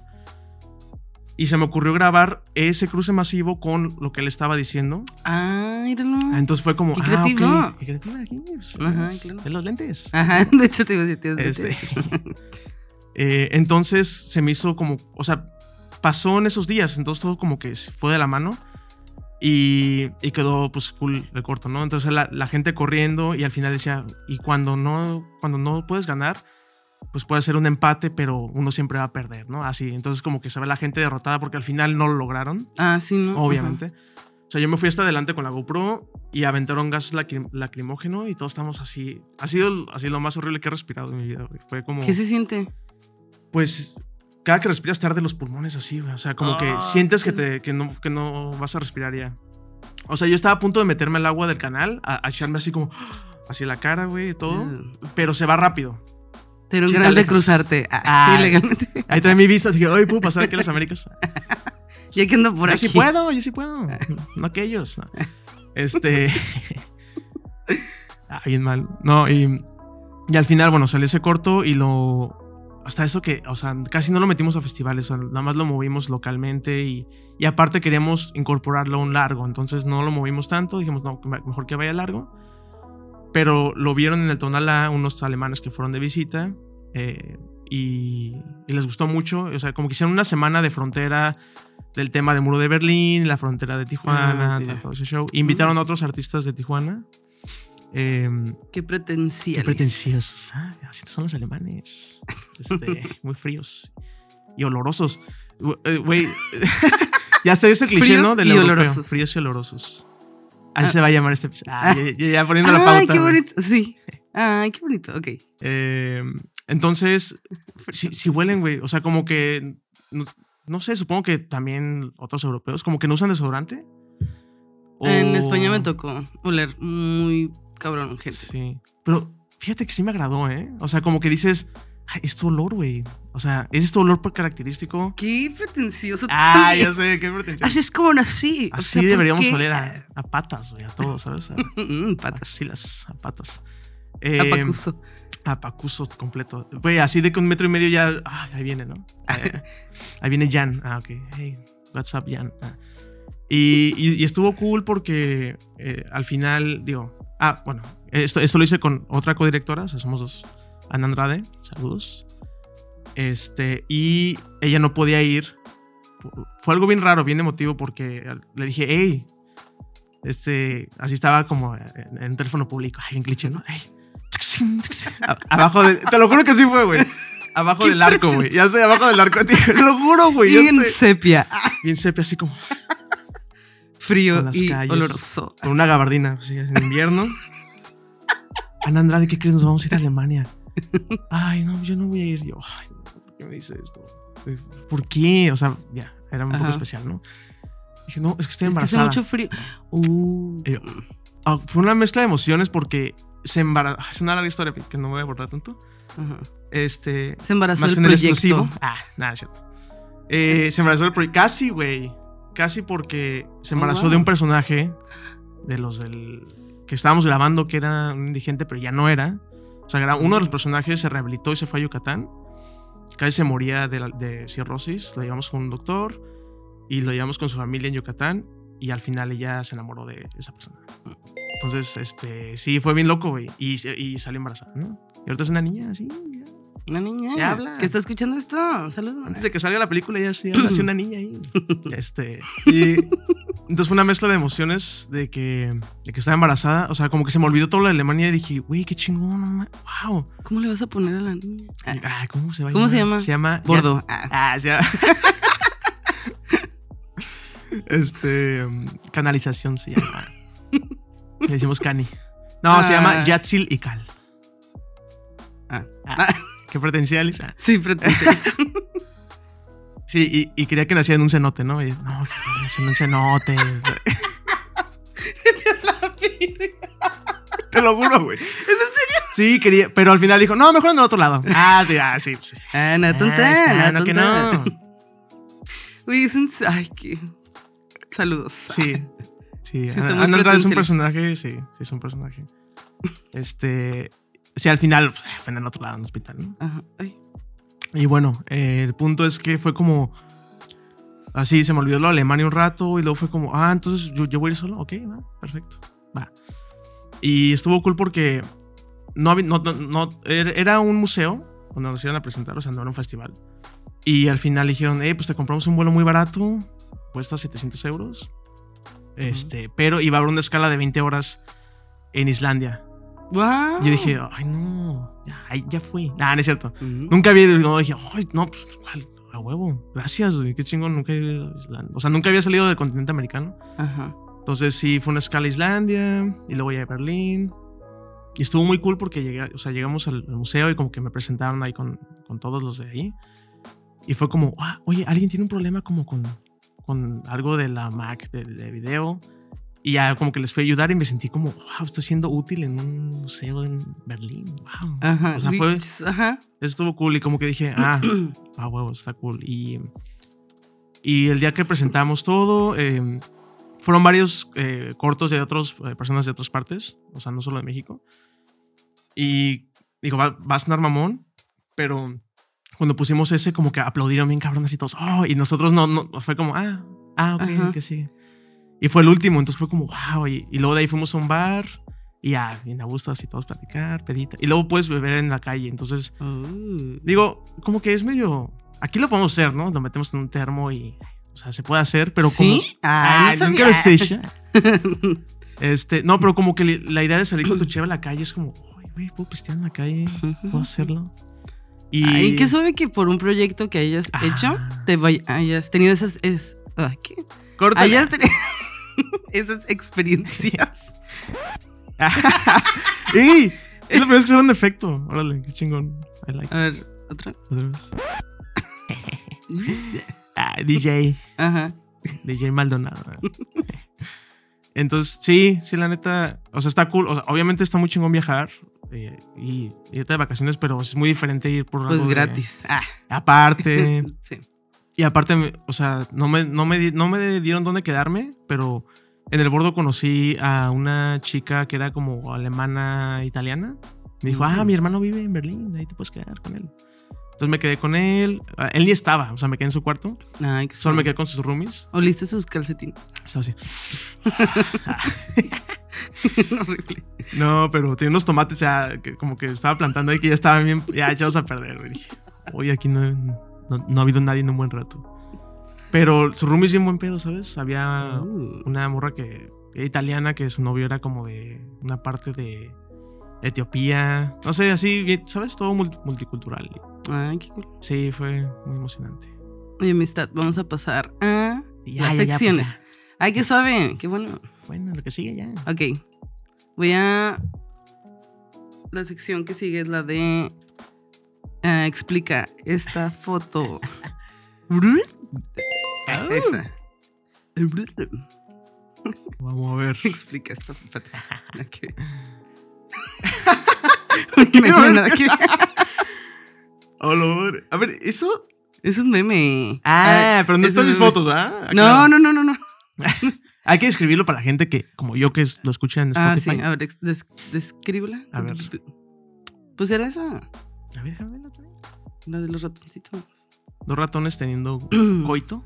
Y se me ocurrió grabar ese cruce masivo con lo que él estaba diciendo. Ah, míralo. Ah, Entonces fue como, Qué ah, creativo. ok, qué creativo aquí, pues, Ajá, claro. de los lentes. Ajá, de hecho te iba a decir, Este, eh, entonces se me hizo como, o sea, pasó en esos días, entonces todo como que fue de la mano y, y quedó pues cool el corto, ¿no? Entonces la, la gente corriendo y al final decía, y cuando no, cuando no puedes ganar, pues puede ser un empate, pero uno siempre va a perder, ¿no? Así, entonces como que se ve la gente derrotada porque al final no lo lograron, Ah, sí, ¿no? obviamente. O sea, yo me fui hasta adelante con la GoPro y aventaron gas lacrim- lacrimógeno y todos estamos así. Ha sido así lo más horrible que he respirado en mi vida, güey. Fue como Ajá. ¿Qué se siente? pues cada que respiras te arde los pulmones así, güey. O sea, como que Ah, sientes que, te, que, no, que no vas a respirar ya. O sea, yo estaba a punto de meterme al agua del canal, a, a echarme así como, así la cara, güey, y todo. Pero se va rápido. Te dieron ganas de cruzarte ah, Ah. ilegalmente. Ahí trae mi visa, dije, oye, ¿puedo pasar aquí a las Américas? Ya que ando por yo aquí. sí puedo, yo sí puedo. No aquellos. no. Este. ah, bien mal. No, y, y al final, bueno, salió ese corto y lo. Hasta eso que, o sea, casi no lo metimos a festivales, o sea, nada más lo movimos localmente y, y aparte queríamos incorporarlo a un largo, entonces no lo movimos tanto, dijimos, no, me- mejor que vaya largo. Pero lo vieron en el Tonalá unos alemanes que fueron de visita eh, y, y les gustó mucho, o sea, como que hicieron una semana de frontera del tema de Muro de Berlín, la frontera de Tijuana, Ah, todo ese show. Invitaron a otros artistas de Tijuana. Eh, Qué pretenciosos. qué pretenciosos. Ah, así son los alemanes. Este, muy fríos y olorosos. Gu- eh, Güey, ya está ese cliché, Fríos ¿no? Del y europeo. olorosos. Fríos y olorosos. Así Ah. se va a llamar este episodio. Ah, ya, ya- ya poniendo la Ay, pauta. qué güey. bonito. Sí. Ay, qué bonito. Ok. Eh, entonces, si, si huelen, güey. O sea, como que. No, no sé, supongo que también otros europeos, como que no usan desodorante. En España me tocó oler muy cabrón, gente. Sí. Pero fíjate que sí me agradó, ¿eh? O sea, como que dices, Ay, es tu olor, güey. O sea, ¿es este olor por característico? Qué pretencioso. Ah, ya sé, qué pretencioso. Así es como nací. O Así sea, ¿por deberíamos oler a, a patas, güey, a todo, ¿sabes? A, Mm, patas. axilas, a patas. A Eh, Pacuso. A Pacuso completo. Güey, así de que un metro y medio ya. Ah, ahí viene, ¿no? Eh, ahí viene Jan. Ah, ok. Hey, what's up, Jan? Ah. Y, y- y estuvo cool porque eh, al final, digo. Ah, bueno, esto, esto lo hice con otra codirectora, o sea, somos dos. Ana Andrade, saludos. Este, y ella no podía ir. Fue algo bien raro, bien emotivo, porque le dije, hey, este, así estaba como en, en un teléfono público, ay, bien cliché, ¿no? Hey, abajo de, te lo juro que sí fue, güey. Abajo del arco, güey. Ya sé, abajo del arco. Te lo juro, güey. Bien sepia. Bien sepia, así como Frío las y calles. oloroso. con una gabardina, así, en invierno. Ana Andrade, ¿qué crees? Nos vamos a ir a Alemania. Ay, no, yo no voy a ir. Yo, ay, no, ¿por qué me dice esto? ¿Por qué? O sea, ya, era un poco Ajá. especial, ¿no? Dije, no, es que estoy Es que hace embarazada. mucho frío. Uh, Y yo, Ah, fue una mezcla de emociones porque se embarazó. Es una larga historia que no me voy a abordar tanto. ajá. Este. Se embarazó más el en el proyecto. exclusivo. Ah, nada, es cierto. Eh, se embarazó el proyecto. Casi, güey. Casi porque se Oh, embarazó wow. de un personaje de los del. que estábamos grabando que era un indigente, pero ya no era. O sea, uno de los personajes se rehabilitó y se fue a Yucatán. Casi se moría de, la- de cirrosis. Lo llevamos con un doctor y lo llevamos con su familia en Yucatán. Y al final ella se enamoró de esa persona. Entonces, este, sí, fue bien loco, güey. Y, y salió embarazada, ¿no? Y ahorita es una niña, así. Una niña. Ya habla. que está escuchando esto. Saludos. Antes de que salga la película ya sí nació una niña ahí. Este, y entonces fue una mezcla de emociones de que, de que estaba embarazada. O sea, como que se me olvidó todo lo de Alemania y dije, güey, qué chingón, wow. ¿Cómo le vas a poner a la niña? Ah, ah, ¿Cómo se va a ¿Cómo se llamar? llama? Se llama Bordo. Ah, Ah, ya. este, um, canalización se llama. Le decimos cani. No, se llama Ah. Yatsil y Cal. Ah. Ah, Qué potenciales. Ah. sí, pretencioso. Sí, y, y quería que naciera en un cenote, ¿no? Y, no, que naciera en un cenote. Te lo juro, güey. ¿Es en serio? Sí, quería, pero al final dijo, no, mejor en el otro lado. Ah, sí, ah, sí. sí. Ah, no, tonta, Ah, no, no, que no. Uy, es en... Ay, qué... Saludos. Sí. Sí, Sí, Ana Ana Andrade es un personaje, sí, sí, es un personaje. Este, sí, al final pues, fue en el otro lado, en el hospital, ¿no? Ajá. Ay. Y bueno, eh, el punto es que fue como, así, se me olvidó lo de Alemania un rato y luego fue como, ah, entonces yo, yo voy a ir solo, ok, va, perfecto, va. Y estuvo cool porque no, no, no, no- era un museo donde nos iban a presentar, o sea, no era un festival. Y al final dijeron, eh, pues te compramos un vuelo muy barato, cuesta 700 euros. Este, pero iba a haber una escala de 20 horas en Islandia. Wow. Y yo dije, ay, no, ya, ya fui. Nah, no es cierto. Ujú. Nunca había ido, no, dije, ay, no, pues, a huevo, gracias, güey, qué chingón, nunca había ido a Islandia. O sea, nunca había salido del continente americano. Ajá. Entonces sí, fue una escala a Islandia y luego ya a Berlín. Y estuvo muy cool porque llegué, o sea, llegamos al, al museo y como que me presentaron ahí con, con todos los de ahí. Y fue como, ah, oye, alguien tiene un problema como con, con algo de la Mac de, de video. Y ya como que les fui a ayudar y me sentí como, wow, estoy siendo útil en un museo en Berlín. Wow. Ajá. O sea, fue, Ajá. eso estuvo cool y como que dije, ah, ah, huevo, está cool. Y, y el día que presentamos todo, eh, fueron varios eh, cortos de otras personas de otras partes, o sea, no solo de México. Y digo, va, va a sonar mamón, pero cuando pusimos ese, como que aplaudieron bien cabrones y todos, oh, y nosotros no, no fue como, ah, ah, ok, Ajá. que sí. Y fue el último, entonces fue como, wow, y, y luego de ahí fuimos a un bar. Y ya, bien a gusto así todos platicar, pedita. Y luego puedes beber en la calle. Entonces, Oh. Digo, como que es medio. Aquí lo podemos hacer, ¿no? Lo metemos en un termo y. O sea, se puede hacer, pero como. ¿Sí? Ah, no nunca lo. Este, no, pero como que la idea de salir con tu cheva a la calle es como, "Uy, güey, puedo pistear en la calle, puedo hacerlo. Y. Ay, qué suave que por un proyecto que hayas Ah. hecho, te vay- hayas tenido esas. Es, ah, ¿qué? Córtale. Hayas tenido esas experiencias. ¡Ey! Es la primera vez que un efecto. Órale, qué chingón. I like A ver, otra. it. Otra vez. Ah, DJ. Ajá. DJ Maldonado. Entonces, sí, sí, la neta, o sea, está cool. O sea, obviamente está muy chingón viajar eh, y irte de vacaciones, pero es muy diferente ir por Pues de- gratis. Ah. aparte. sí. Y aparte, o sea, no me, no, me, no me dieron dónde quedarme, pero en el bordo conocí a una chica que era como alemana italiana. Me dijo, ah, Mm. mi hermano vive en Berlín, ahí te puedes quedar con él. Entonces me quedé con él. Ah, Él ni estaba, o sea, me quedé en su cuarto. Ay, Solo me quedé con sus roomies. ¿Oliste sus calcetines? Estaba así. Horrible. No, pero tenía unos tomates, o sea, que como que estaba plantando ahí que ya estaban bien, ya echados a perder, güey. Dije, oye, aquí no, no, no ha habido nadie en un buen rato. Pero su roomie es bien buen pedo, ¿sabes? Había Uh, una morra que era italiana que su novio era como de una parte de Etiopía. No sé, así, ¿sabes? Todo mul- multicultural. Ay, qué cool. Sí, fue muy emocionante. Oye, amistad, vamos a pasar a las pues secciones. ya. Ay, qué suave. Qué bueno. Bueno, lo que sigue ya. Ok. Voy a. La sección que sigue es la de. Ah, explica esta foto. Ah. Esa. Vamos a ver. Explica esta foto. Ok. Un meme, nada que- Hola, madre. A ver, ¿eso? Es un meme. Ah, pero no es están mis fotos, ¿ah? No, no, no, no, no. Hay que escribirlo para la gente que, como yo, que lo escucha en Ah, Spotify. sí. A ver, des- descríbela. A ver. Pues era esa. A ver, déjame verla también. La de los ratoncitos. Dos ratones teniendo coito.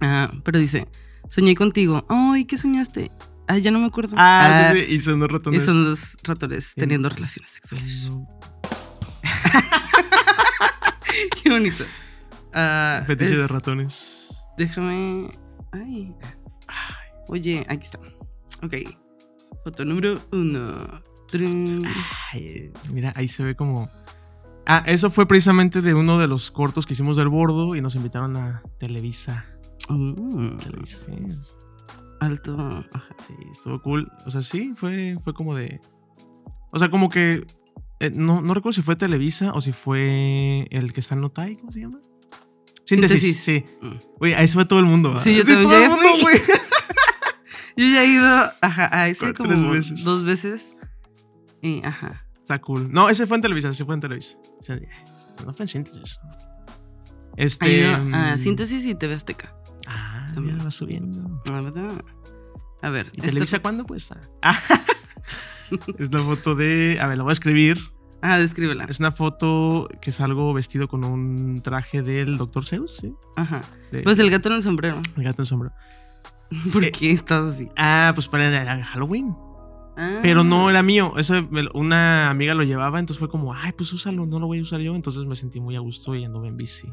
Ah, pero dice, soñé contigo. Ay, ¿qué soñaste? Ah, ya no me acuerdo. Ah, sí, sí. Y son dos Y ratones. son dos ratones teniendo relaciones sexuales. Qué bonito. Ah, Fetiche es- de ratones. Déjame. Ay. Oye, aquí está. Ok. Foto número uno. Ay, mira, ahí se ve como. Ah, eso fue precisamente de uno de los cortos que hicimos del bordo y nos invitaron a Televisa. Mm, Televisa, sí. alto. Ajá. Sí, estuvo cool. O sea, sí, fue, fue como de. O sea, como que. eh, no, no recuerdo si fue Televisa o si fue el que está en Notai, ¿cómo se llama? Síntesis. Síntesis. Sí. Mm. Oye, ahí se fue todo el mundo. ¿verdad? Sí, yo también todo ya el mundo, güey. Yo ya he ido, ajá, a ese Tres como veces. dos veces. Y, ajá. Está cool. No, ese fue en Televisa, sí fue en Televisa. No fue en Síntesis. Este. ido a mm, Síntesis y TV Azteca. Ah, También. va subiendo. La verdad. A ver. ¿Y Televisa foto- cuándo? Pues. Ah. es la foto de. A ver, la voy a escribir. Ah, descríbela. Es una foto que salgo vestido con un traje del Dr. Zeus, ¿sí? Ajá. De- Pues el gato en el sombrero. el gato en sombrero. ¿Por Eh, qué estás así? Ah, pues para Halloween. Ah. Pero no era mío. Lo- una amiga lo llevaba, entonces fue como, ay, pues úsalo, no lo voy a usar yo. Entonces me sentí muy a gusto y anduve en bici.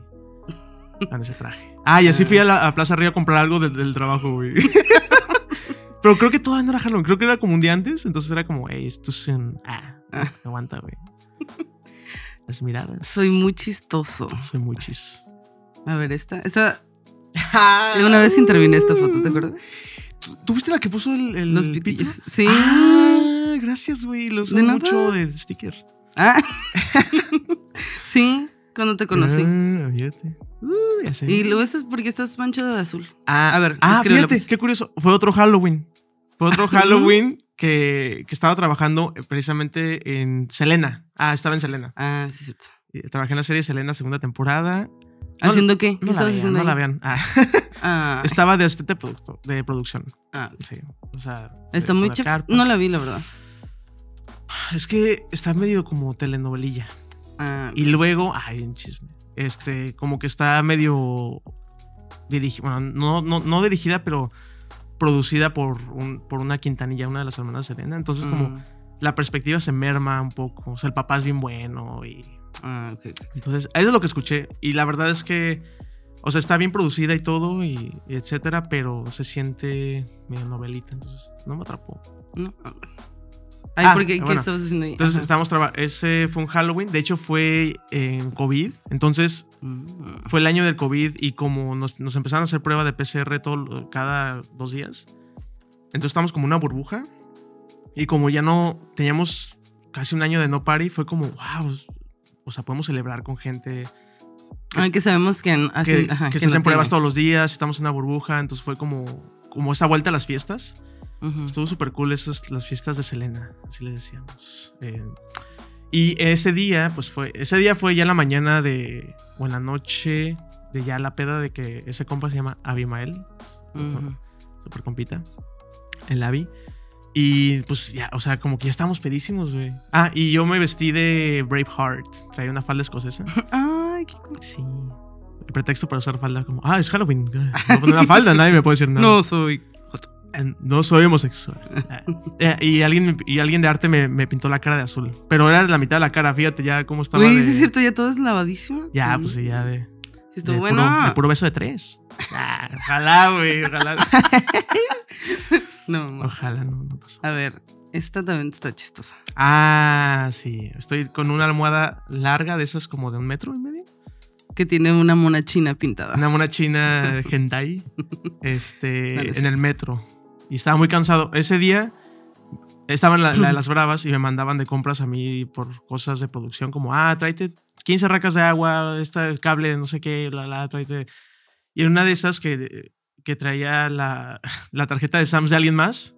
Con ese traje. Ah, y así fui a la a Plaza Río a comprar algo del- del trabajo, güey. Pero creo que todavía no era Halloween. Creo que era como un día antes. Entonces era como, hey, esto es en. Ah, Ah. aguanta, güey. Las miradas. Soy muy chistoso. Soy muy chis. A ver, esta. Esta. Una vez intervine esta foto, ¿te acuerdas? ¿Tú, tú fuiste la que puso el, el Los pito? pitillos. Sí. Ah, gracias, güey. Lo usé mucho de sticker. Ah. sí, cuando te conocí. Ah, fíjate. Uh, ya sé. Y luego estás porque estás manchado de azul. Ah, a ver, ah fíjate, pues. qué curioso. Fue otro Halloween. Fue otro Halloween que, que estaba trabajando eh, precisamente en Selena. Ah, estaba en Selena. Ah, sí, cierto. Y Trabajé en la serie Selena, segunda temporada. ¿Haciendo qué? ¿Qué No estabas vean, haciendo no la vean. Ah, Ah, estaba de asistente de, producto- de producción. ah, Sí. O sea. está muy carpas. No la vi, la verdad. Es que está medio como telenovelilla. Ah, Y luego, ay, un chisme. Este, como que está medio dirigida, bueno, no, no, no dirigida, pero producida por, un, por una Quintanilla, una de las hermanas de Selena. Entonces, como mm, la perspectiva se merma un poco. O sea, el papá es bien bueno y. ah, ok, ok. Entonces, eso es lo que escuché. Y la verdad es que. O sea, está bien producida y todo, y, y etcétera, pero se siente medio novelita, entonces no me atrapó. No, ah. Ay, Ah, ¿por qué? ¿Qué bueno. estabas haciendo ahí? Entonces, estábamos trabajando. Ese fue un Halloween, de hecho, fue en COVID. Entonces, Mm, fue el año del COVID y como nos, nos empezaron a hacer prueba de PCR todo, cada dos días, entonces estamos como una burbuja y como ya no teníamos casi un año de no party, fue como, wow, o sea, podemos celebrar con gente Ah, que sabemos que que, hacen, ajá, que se no hacen pruebas tienen. todos los días, estamos en una burbuja, entonces fue como, como esa vuelta a las fiestas. Ujú. Estuvo súper cool esas, las fiestas de Selena, así le decíamos. Eh, y ese día, pues fue, ese día fue ya la mañana de, o en la noche de ya la peda de que ese compa se llama Abimael, Ujú. súper compita, el Abi. Y pues ya, o sea, como que ya estábamos pedísimos, güey. Ah, y yo me vestí de Braveheart, traía una falda escocesa. Ay, qué cool. Sí. El pretexto para usar falda como, ah, es Halloween. A poner una falda, nadie me puede decir nada. No soy. Eh, No soy homosexual. Eh, y, alguien, y alguien de arte me, me pintó la cara de azul. Pero era la mitad de la cara, fíjate ya cómo estaba. Güey, de- es cierto, ya todo es lavadísimo. Ya, pues sí, ya de. Estuvo de bueno. Puro, de puro beso de tres. Ah, ojalá, güey, ojalá. No, no. ojalá no, no pasó. A ver, esta también está chistosa. Ah, sí. Estoy con una almohada larga de esas como de un metro y medio. Que tiene una mona china pintada. Una mona china hentai. Este, en el metro. Y estaba muy cansado. Ese día estaba en la, la de las bravas y me mandaban de compras a mí por cosas de producción como, ah, tráete 15 racas de agua, este cable no sé qué, la, la, tráete. Y en una de esas que, que traía la, la tarjeta de Sams de alguien más,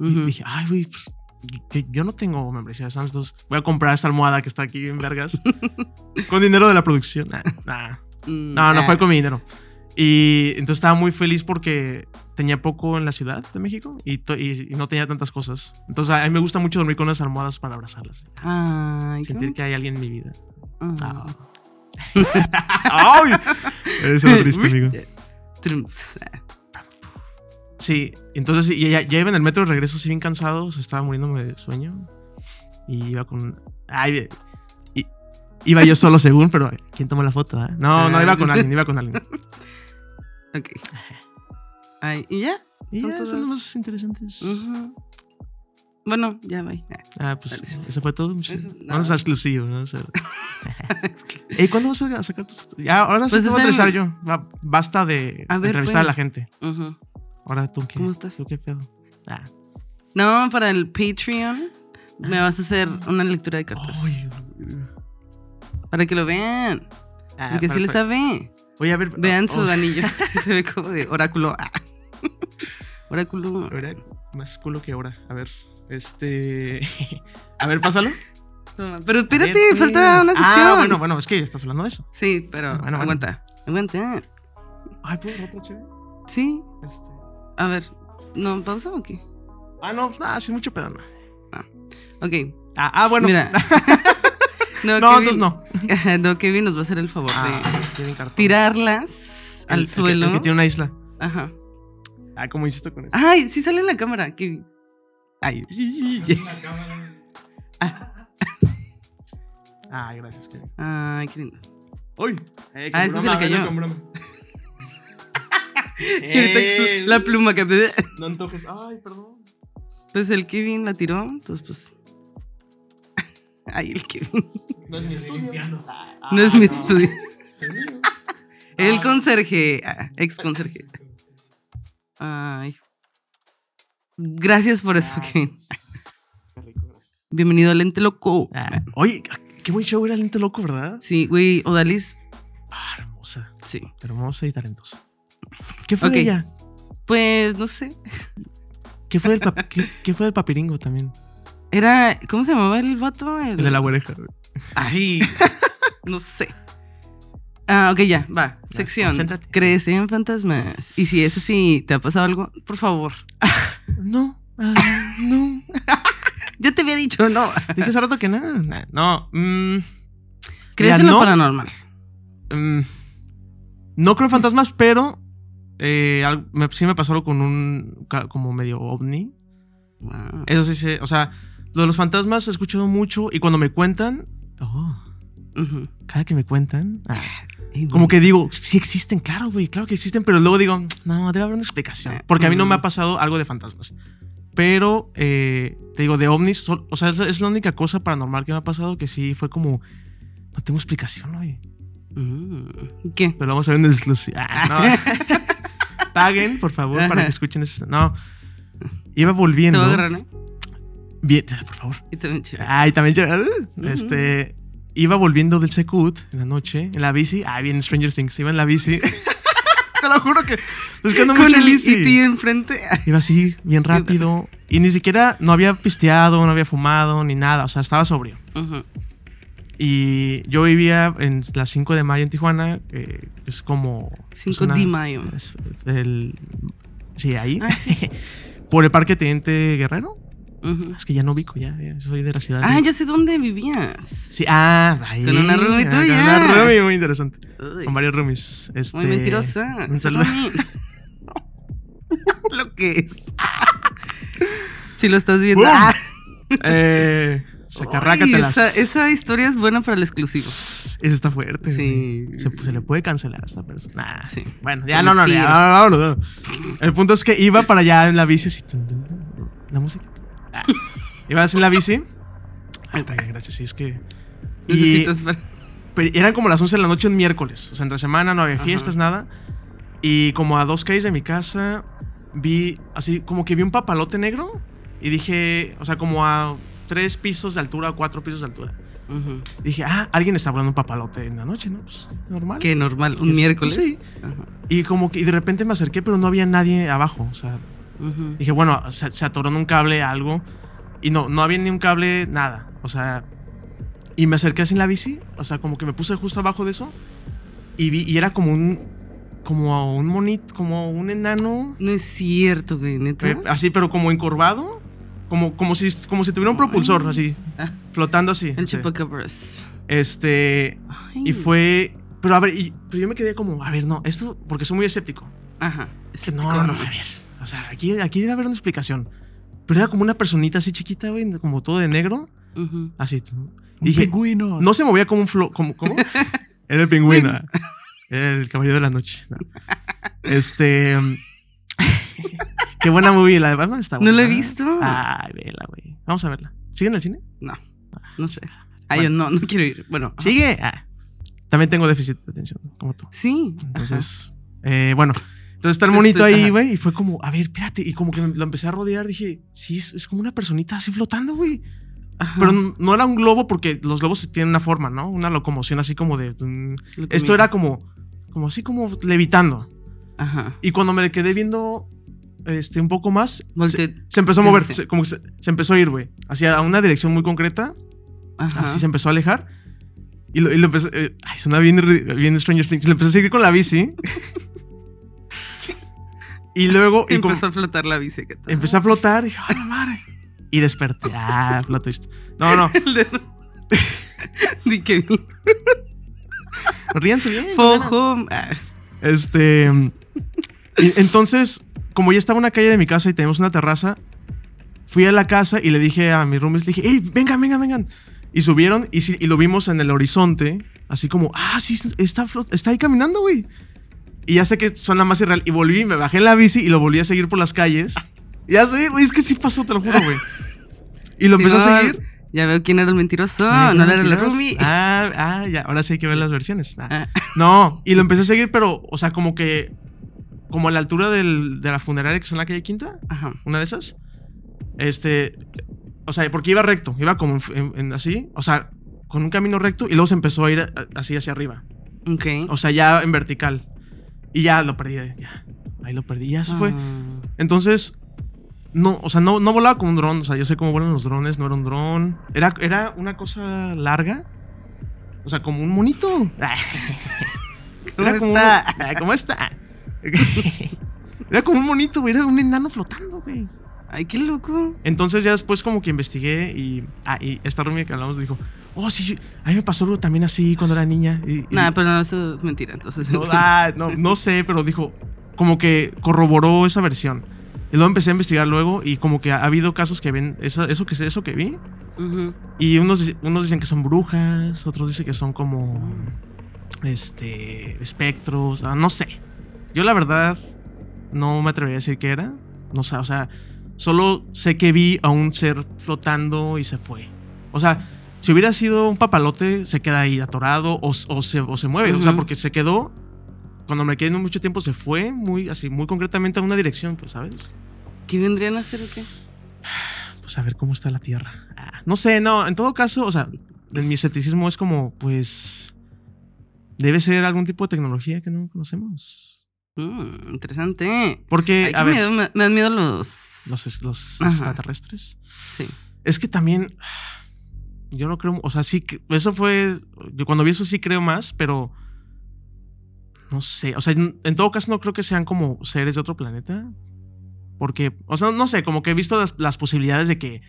y Ujú. dije, ay, güey, pues, yo, no tengo membresía de Sams, voy a comprar esta almohada que está aquí bien vergas. con dinero de la producción. Nah, nah. Mm, No, no fue con mi dinero. Y entonces estaba muy feliz porque tenía poco en la ciudad de México y, y- y no tenía tantas cosas. Entonces a mí me gusta mucho dormir con unas almohadas para abrazarlas. Ay, Sentir que hay alguien en mi vida. Ah. ¡Ay! Eso es triste, amigo. Sí, entonces y ya, ya iba en el metro de regreso así bien cansado, o sea, estaba muriéndome de sueño. Y iba con... Ay, y- iba yo solo según, pero ¿quién tomó la foto? eh? No, no, Ah, iba sí. con alguien, iba con alguien. Ok. Ay, ¿y ya? Y Son ya, son los más interesantes. Ujú. Bueno, ya va. Ah, pues Vale, sí. eso fue todo. Eso, Vamos nada. a exclusivo, ¿no? O sea, Ey, ¿cuándo vas a sacar tus.? Ya, ahora sí Pues te voy a el- entrevistar yo. Basta de A ver, entrevistar a la pues. gente. Ahora tú qué. ¿Cómo estás? ¿Tú qué pedo? Ah. No, para el Patreon me vas a hacer una lectura de cartas. Para que lo vean. ah, Porque para- sí le sabe. Oye, a ver. Vean su oh, anillo. Se ve como de oráculo. Oráculo. más culo que ahora. A ver. Este. a ver, pásalo. Toma. Pero ver, espérate, falta pues. una sección. Ah, bueno, bueno, es que ya estás hablando de eso. Sí, pero Bueno, bueno. aguanta. Aguanta. Ay, ¿puedo otro chévere? Sí. Este. A ver. ¿No pausa o qué? Ah, no, nada, sin mucho pedo, no. Ok. Ah, ah, bueno. Mira. no, no, entonces no. no, Kevin nos va a hacer el favor Ah, de tirarlas El- al el que- suelo. El que tiene una isla. Ajá. Ah, ¿cómo hiciste con eso? Ay, sí sale en la cámara. Kevin. Ay. Ah, gracias, Kevin. Ay, qué lindo. ¡Uy! Eh, Ah, ese se le cayó. con broma. Eh, la pluma que No antojes. Ay, perdón. Pues el Kevin la tiró, entonces pues. Ay, el Kevin. No es mi estudio. No es mi estudio. Es mío. El conserje. ah, ex conserje. Ay. Gracias por eso, Kevin. Qué rico, gracias. Bienvenido al Lente Loco. Ah, Oye, qué buen show era Lente Loco, ¿verdad? Sí, güey, Odalis. Ah, hermosa. Sí. Hermosa y talentosa. ¿Qué fue de ella? Pues no sé. ¿Qué fue del, pap- qué, qué fue del papiringo también? Era. ¿Cómo se llamaba el vato? El de la güey. Ay. no sé. Ah, ok, ya, va. Sección. concéntrate. ¿Crees en fantasmas? Y si eso sí te ha pasado algo, por favor. No, ah, no. Ya te había dicho, no. Dije hace rato que nada. nah, no. mm, ¿Crees Mira, en lo no. paranormal? mm, no creo en fantasmas, pero eh, me- sí me pasó algo con un como medio ovni. Wow. Eso sí, sí, o sea, lo de los fantasmas he escuchado mucho y cuando me cuentan, oh, Ujú. cada que me cuentan, ah, como que digo, sí existen, claro, güey, claro que existen, pero luego digo, no, debe haber una explicación. Porque a mí no me ha pasado algo de fantasmas. Pero, eh, te digo, de ovnis, o sea, es, la única cosa paranormal que me ha pasado que sí fue como, no tengo explicación, güey. Mm. ¿Qué? Pero vamos a ver en exclusiva. Ah, no. Paguen, por favor, para que escuchen eso. No. Iba Te volviendo. voy a agarrar, ¿no? Bien, por favor. Y también chévere. Ay, también uh, Este. Iba volviendo del Secut en la noche, en la bici. Ay, bien Stranger Things. Iba en la bici. Te lo juro que. Con mucho el bici. Enfrente. Iba así, bien rápido. Y ni siquiera no había pisteado, no había fumado, ni nada. O sea, estaba sobrio. Y yo vivía en la 5 de mayo en Tijuana. es como. pues, 5 una- de mayo. es el- sí, ahí. Ah, sí. Por el Parque Teniente Guerrero. Es que ya no ubico, ya, ya soy de la ciudad. Ah, ya sé dónde vivías. Sí, ah, ahí. Con una roomie Ah, con tuya. una roomie muy interesante. Uy, Con varios roomies. Este, muy mentirosa. un saludo. Lo que es. Si lo estás viendo. Ah. Eh, Uy, esa, esa historia es buena para el exclusivo. Eso está fuerte. Sí. Se, se le puede cancelar a esta persona. Nah. Sí. Bueno, ya no, no, ya, vámonos. El punto es que iba para allá en la bici así. la música. Ah. Ibas en la bici. Ay, está bien, gracias. Sí, es que. Y Necesitas pero eran como las 11 de la noche un miércoles. O sea, entre semana no había Ajá. fiestas, nada. Y como a dos calles de mi casa, vi así, como que vi un papalote negro. Y dije, o sea, como a tres pisos de altura, cuatro pisos de altura. Ujú. Dije, ah, alguien está volando un papalote en la noche, ¿no? Pues normal. Qué normal. Un Es- miércoles. Sí. Ajá. Y como que y de repente me acerqué, pero no había nadie abajo. O sea, Ujú. dije, bueno, se, se atoró en un cable, algo. Y no, no había ni un cable, nada. O sea, y me acerqué en la bici. O sea, como que me puse justo abajo de eso. Y vi, y era como un, como un monito, como un enano. No es cierto, güey, neta. eh, así, pero como encorvado. Como, como, si, como si tuviera un propulsor, así, Ah, flotando así. el sí. chupacabras. Este, Ay. y fue, pero a ver, y- pero yo me quedé como, a ver, no, esto, porque soy muy escéptico. Ajá. Que no, no, no, a ver. O sea, aquí, aquí debe haber una explicación. Pero era como una personita así chiquita, güey, como todo de negro. Ujú. Así. Un Dije, pingüino. no se movía como un flo... Como, ¿Cómo? Era el pingüino. Era el caballero de la noche. No. Este... um, Qué buena movie. La de Batman está ¿No buena. la he visto? Ay, vela, güey. Vamos a verla. ¿Sigue en el cine? No sé. Ay, yo no, no quiero ir. Bueno. ¿Sigue? Ah. También tengo déficit de atención, como tú. Sí. ajá. Entonces, eh, bueno, entonces está el monito ahí, güey, y fue como, a ver, espérate, y como que lo empecé a rodear, dije, sí, es, es como una personita así flotando, güey. Pero no era un globo porque los globos tienen una forma, ¿no? Una locomoción así como de... mm, Esto era como, como así como levitando. Ajá. Y cuando me quedé viendo este, un poco más, se, se empezó a mover, se- como que se, se empezó a ir, güey, hacia una dirección muy concreta, Ajá. así se empezó a alejar. Y lo, y lo empezó, eh, ay, suena bien, bien Stranger Things. Le empezó a seguir con la bici. y luego y Empezó a flotar la bici. ¿qué tal? empecé a flotar. Y dije, ¡ay, la madre! Y desperté. Ah, twist. No, no. El dedo. Di que vi. Ríanse bien. Fojo. Ah, Este. y entonces, como ya estaba en una calle de mi casa y tenemos una terraza, fui a la casa y le dije a mis roomies, le dije, ¡Ey, vengan, vengan, vengan! Y subieron y, y lo vimos en el horizonte, así como, ¡ah, sí, está, está ahí caminando, güey! Y ya sé que suena más irreal. Y volví, me bajé en la bici y lo volví a seguir por las calles. Y ya sé, güey, es que sí pasó, te lo juro, güey. Y lo empezó a seguir. Ya veo quién era el mentiroso. No era el roomie. Ah, ah, ya, ahora sí hay que ver las versiones. Ah. Ah. No, y lo empecé a seguir, pero, o sea, como que, como a la altura del- de la funeraria que está en la calle Quinta, Ajá. una de esas. Este, o sea, porque iba recto, iba como en- en- en así, o sea, con un camino recto y luego se empezó a ir así hacia arriba, Ok. o sea, ya en vertical. Y ya lo perdí, ya, ahí lo perdí, ya se fue. Ah. Entonces, no, o sea, no, no volaba como un dron. O sea, yo sé cómo vuelan los drones, no era un dron. Era, era una cosa larga. O sea, como un monito. ¿Cómo Era como, está? Ah, ¿Cómo está? era como un monito, güey. Era un enano flotando, güey. Ay, qué loco. Entonces ya después como que investigué y, ah, y esta Rumi que hablamos dijo, oh, sí, a mí me pasó algo también así cuando era niña. Y, y- Nada, pero no, eso es mentira. Entonces, no, ah, no, no sé, pero dijo, como que corroboró esa versión. Y luego empecé a investigar luego y como que ha habido casos que ven eso, eso, que, eso que vi. Ujú. Y unos, unos dicen que son brujas, otros dicen que son como, este, espectros, ah, no sé. Yo la verdad no me atrevería a decir qué era. No sé, o sea, solo sé que vi a un ser flotando y se fue. O sea, si hubiera sido un papalote, se queda ahí atorado o, o se, o se mueve. O sea, porque se quedó, cuando me quedé mucho tiempo, se fue muy, así, muy concretamente a una dirección, pues, ¿sabes? ¿Qué vendrían a hacer o qué? Pues a ver cómo está la Tierra. Ah, no sé, no, en todo caso, o sea, en mi escepticismo es como, pues, debe ser algún tipo de tecnología que no conocemos. Mm, interesante. Porque, Ay, a ver, miedo, me, me dan miedo los. los, los extraterrestres. Sí. Es que también, yo no creo, o sea, sí, eso fue, yo cuando vi eso sí creo más, pero, no sé, o sea, en, todo caso no creo que sean como seres de otro planeta. Porque, o sea, no sé, como que he visto las, las posibilidades de que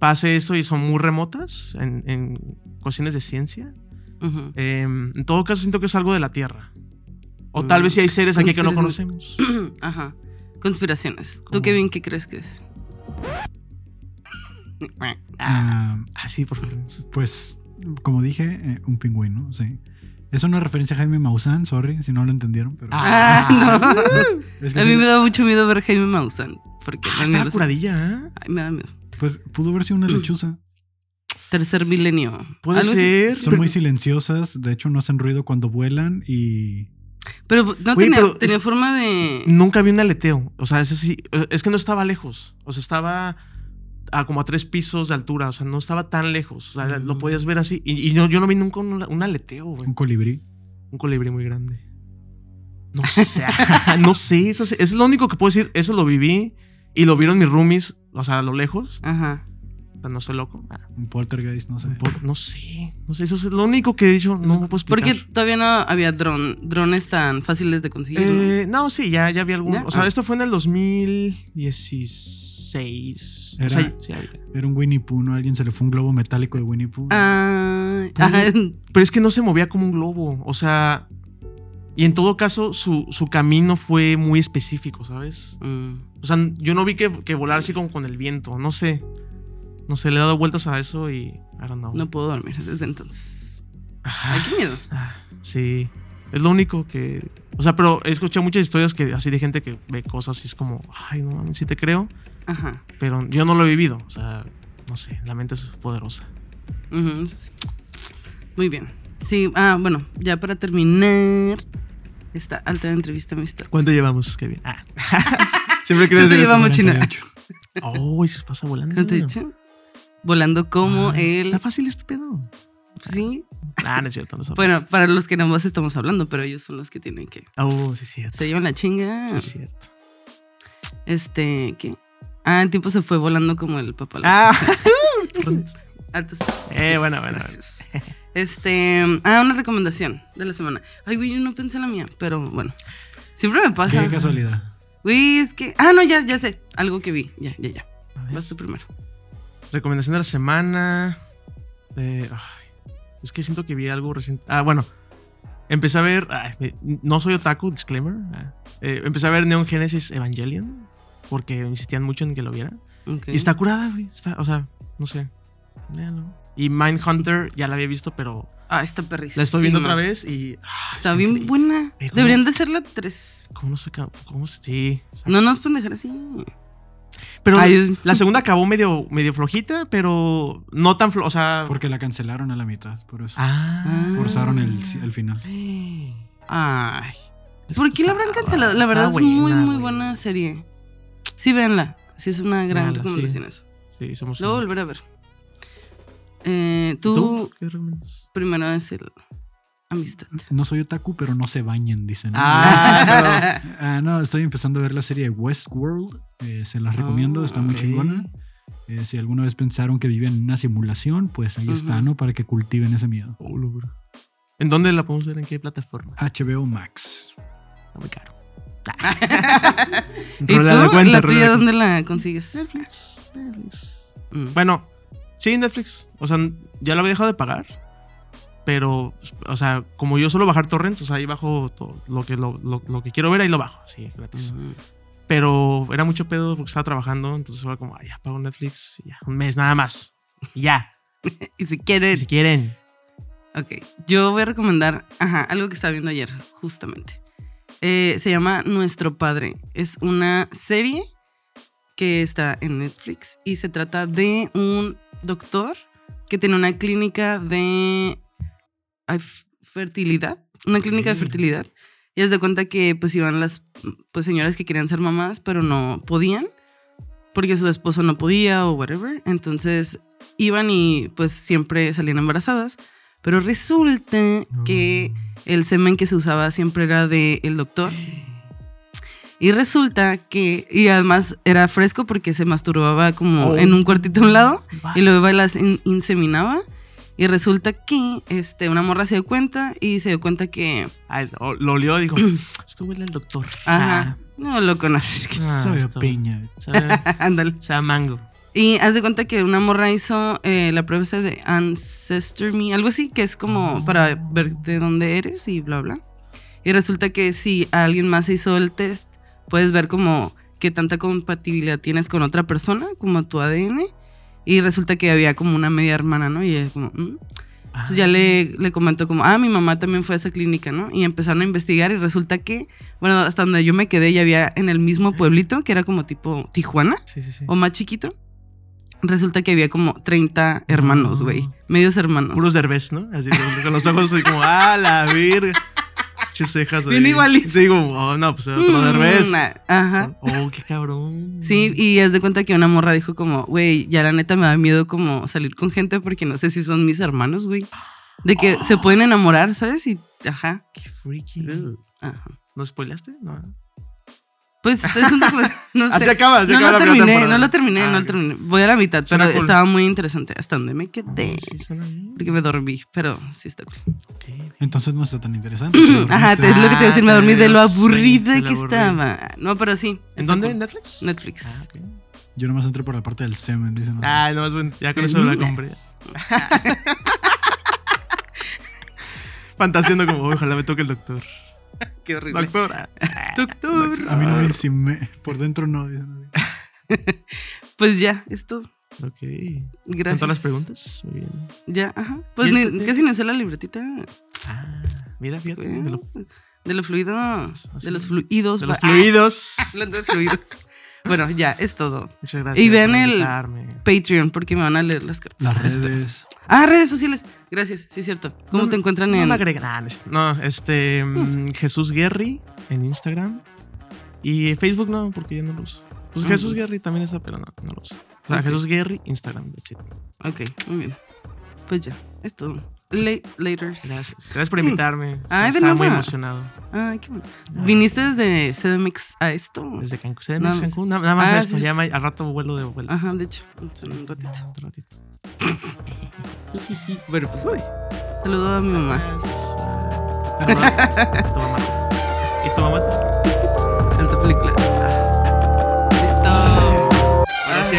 pase esto y son muy remotas en, en cuestiones de ciencia. Em, en todo caso siento que es algo de la Tierra. O tal vez si hay seres aquí que no conocemos. Ajá. Conspiraciones. ¿Tú, ¿Cómo? Kevin, qué crees que es? Ah, Ah, sí, por favor. pues, como dije, eh, un pingüino, sí. Es una referencia a Jaime Maussan, sorry si no lo entendieron, pero. Ah, no. es que A mí sí, me da mucho miedo ver Jaime Maussan. Porque Ah, me está curadilla, ¿eh? Ay, me da miedo. Pues pudo haber sido una lechuza. Tercer milenio. Puede ser. Son muy silenciosas, de hecho no hacen ruido cuando vuelan y. Pero no Güey, tenía, pero tenía es- forma de. Nunca vi un aleteo. O sea, ese sí. Es que no estaba lejos. O sea, estaba a como a tres pisos de altura. O sea, no estaba tan lejos. O sea, lo Mm. podías ver así. Y, y yo, yo no vi nunca un, un aleteo, güey. Un colibrí. Un colibrí muy grande. No sé. no sé. Eso, eso es lo único que puedo decir. Eso lo viví. Y lo vieron mis roomies. O sea, a lo lejos. Ajá. O sea, no soy loco. Ah, Un poltergeist, no sé. por- no sé. No sé. Eso es lo único que he dicho. No me puedo explicar. Porque todavía no había dron, drones tan fáciles de conseguir. ¿no? Eh, no, sí, ya, algún. ¿Ya? O sea, Ah. esto fue en el 2016. O sea, Era- sí había. Era un Winnie Pooh, ¿no? Alguien se le fue un globo metálico de Winnie Pooh. Ah. Pero es que no se movía como un globo. O sea. Y en todo caso, su, su camino fue muy específico, ¿sabes? Mm. O sea, yo no vi que, que volar así como con el viento. No sé. No sé, le he dado vueltas a eso y. I don't know. No puedo dormir desde entonces. Ajá. Ay, qué miedo. Sí. Es lo único que. O sea, pero he escuchado muchas historias que así de gente que ve cosas y es como, ay, no mames, sí te creo. Ajá. Pero yo no lo he vivido. O sea, no sé, la mente es poderosa. Sí. Muy bien. Sí, ah, bueno, ya para terminar esta alta entrevista, Mr. ¿Cuánto llevamos, Kevin? Ah. Siempre ¿Cuánto decir eso. llevamos, China? 48. Oh, se pasa volando. ¿Cómo te he dicho? Volando como Ah, él. Está fácil este pedo. Sí. Ah, no es cierto. No Bueno, para los que nada más estamos hablando, pero ellos son los que tienen que. Oh, sí, es cierto. Se llevan la chinga. Sí, es cierto. Este, ¿qué? Ah, el tiempo se fue volando como el papá. Ah. Altos. eh, bueno, bueno. Gracias. Este, ah, una recomendación de la semana. Ay, güey, yo no pensé en la mía, pero bueno. Siempre me pasa. Qué casualidad. Güey, es que. Ah, no, ya, ya sé. Algo que vi. Ya, ya, ya. Vas tú primero. Recomendación de la semana. Eh, ay, es que siento que vi algo reciente. Ah, bueno. Empecé a ver. ay, no soy otaku, disclaimer. ah, eh, empecé a ver Neon Genesis Evangelion. Porque insistían mucho en que lo viera. Y está curada, güey. Está, o sea, no sé. Véanlo. Y Mindhunter ya la había visto, pero Ah, está perrísima. la estoy viendo otra vez y. ah, Está bien increíble. buena. Cómo- Deberían de ser la 3. ¿Cómo no ca- ¿Cómo se.? Sí. o sea, No nos pueden dejar así. Pero Ay, la segunda acabó medio, medio flojita, pero no tan flo. O sea. Porque la cancelaron a la mitad, por eso. Ah. Forzaron el, el final. Ay. ¿Por qué la habrán cancelado? La verdad es muy, buena, muy buena serie. Sí, véanla. Sí, es una gran Véanla, sí. recomendación eso. Sí, somos. Luego un- volver a ver. Eh, tú, ¿Tú? ¿Qué recomiendas? primero es el Amistad. No soy otaku, pero no se bañen, dicen. ¿no? Ah, Ah, no, estoy empezando a ver la serie Westworld Eh, se las recomiendo, Ah, está muy chingona. Eh, si alguna vez pensaron que vivían en una simulación, pues ahí está. ¿no? Para que cultiven ese miedo. Oh. ¿En dónde la podemos ver? ¿En qué plataforma? HBO Max. Está muy caro. ¿Y tú? Rola la cuenta, ¿La rola tuya la dónde la consigues? Netflix. Netflix. Mm. Bueno, sí, Netflix. O sea, ya lo había dejado de pagar. Pero, o sea, como yo suelo bajar torrents, o sea, ahí bajo todo lo que, lo, lo- lo que quiero ver, ahí lo bajo, así, gratis. Ujú. Pero era mucho pedo porque estaba trabajando, entonces era como, "Ay, ya pago Netflix, y ya, un mes nada más. Y ya, Y si quieres. si quieren. Ok, yo voy a recomendar, ajá, algo que estaba viendo ayer, justamente. Eh, se llama Nuestro Padre. Es una serie que está en Netflix y se trata de un doctor que tiene una clínica de fertilidad, una clínica de Ok. fertilidad. Y es de cuenta que pues iban las pues, señoras que querían ser mamás, pero no podían porque su esposo no podía o whatever. Entonces iban y pues siempre salían embarazadas. Pero resulta que el semen que se usaba siempre era del el doctor. Y resulta que, y además era fresco porque se masturbaba como Oh. en un cuartito a un lado y luego las in- inseminaba. Y resulta que este, una morra se dio cuenta y se dio cuenta que. Ay, lo, lo olió y dijo, esto huele al doctor. Ajá. No lo conoces. Ah, Sabe a piña. Ah, sabe, Ándale. sabe a mango. Y haz de cuenta que una morra hizo eh, la prueba esa de Ancestor Me, algo así, que es como para ver de dónde eres y bla, bla. Y resulta que si alguien más hizo el test, puedes ver como qué tanta compatibilidad tienes con otra persona, como tu ADN. Y resulta que había como una media hermana, ¿no? Y ella como, "Mm". Entonces ya le, le comentó como, ah, mi mamá también fue a esa clínica, ¿no? Y empezaron a investigar y resulta que, bueno, hasta donde yo me quedé ya había en el mismo pueblito, que era como tipo Tijuana Sí, sí, sí. o más chiquito. Resulta que había como 30 hermanos, No. güey. Medios hermanos. Puros derbés, ¿no? Así con, con los ojos así como, ah, la virga. Che cejas. Bien ahí. igualitos. Sí, digo, oh, no, pues otro Mm, derbez. Ajá. Oh, qué cabrón. Sí, y es de cuenta que una morra dijo como, güey, ya la neta me da miedo como salir con gente porque no sé si son mis hermanos, güey. De que se pueden enamorar, ¿sabes? Y, ajá. Qué freaky. Ajá. ¿No spoileaste? No. Pues es un no Así sé. acaba, así No acaba lo la primera terminé, temporada. no lo terminé, Ah, no lo ok. terminé. Voy a la mitad, pero cool. estaba muy interesante. Hasta donde me quedé. Oh, sí. Porque me dormí, pero sí está cool. Entonces no está tan interesante. Ajá, te- es lo que te iba a decir, me Ah, dormí de lo dio aburrida que estaba. No, pero sí. ¿En dónde? ¿En Netflix? Netflix. Ah, ok. Yo nomás entré por la parte del semen, dicen. Ah, no, es bueno. Ya con eso la compré. Fantaseando como, ojalá me toque el doctor. Qué horrible. Doctora. Doctor. A mí no me encimé. Por dentro no. Pues ya, es todo. Ok. ¿Son Gracias. todas las preguntas? Muy bien. Ya, ajá. Pues ¿Y ni- este- casi no sé la libretita. Ah, mira, fíjate. güey. De, lo- De los fluidos. Así. De los fluidos. de los fluidos. Ah, de fluidos. Bueno, ya, es todo. Muchas gracias. Y vean el- invitarme. Patreon porque me van a leer las cartas. Las redes. Ah, redes sociales. Gracias, sí, es cierto. ¿Cómo No te encuentran No en.? me agregan. ah, no es- No, este. mm, Jesús Guerri en Instagram. Y Facebook no, porque yo no lo uso. Pues Jesús ok. Guerri también está, pero no, no lo uso. O sea, Ok. Jesús Guerri, Instagram. Ok, muy bien. Pues ya, es todo. La- laters. Gracias. Gracias por invitarme. Ay, de Estaba muy nada. emocionado. Ay, qué bueno. ¿Viniste desde CDMX a esto? Desde Cancún. ¿Ustedes Nada no más. Cancún? Nada, nada más Ah, esto. sí, ya sí. al rato vuelo de vuelta. Ajá, de hecho, en un ratito. Ya, otro ratito. Bueno, pues bye. Saludo a mi mamá. Tu mamá. ¿Y tu mamá? En otra película. Ah. Listo. Ahora sí.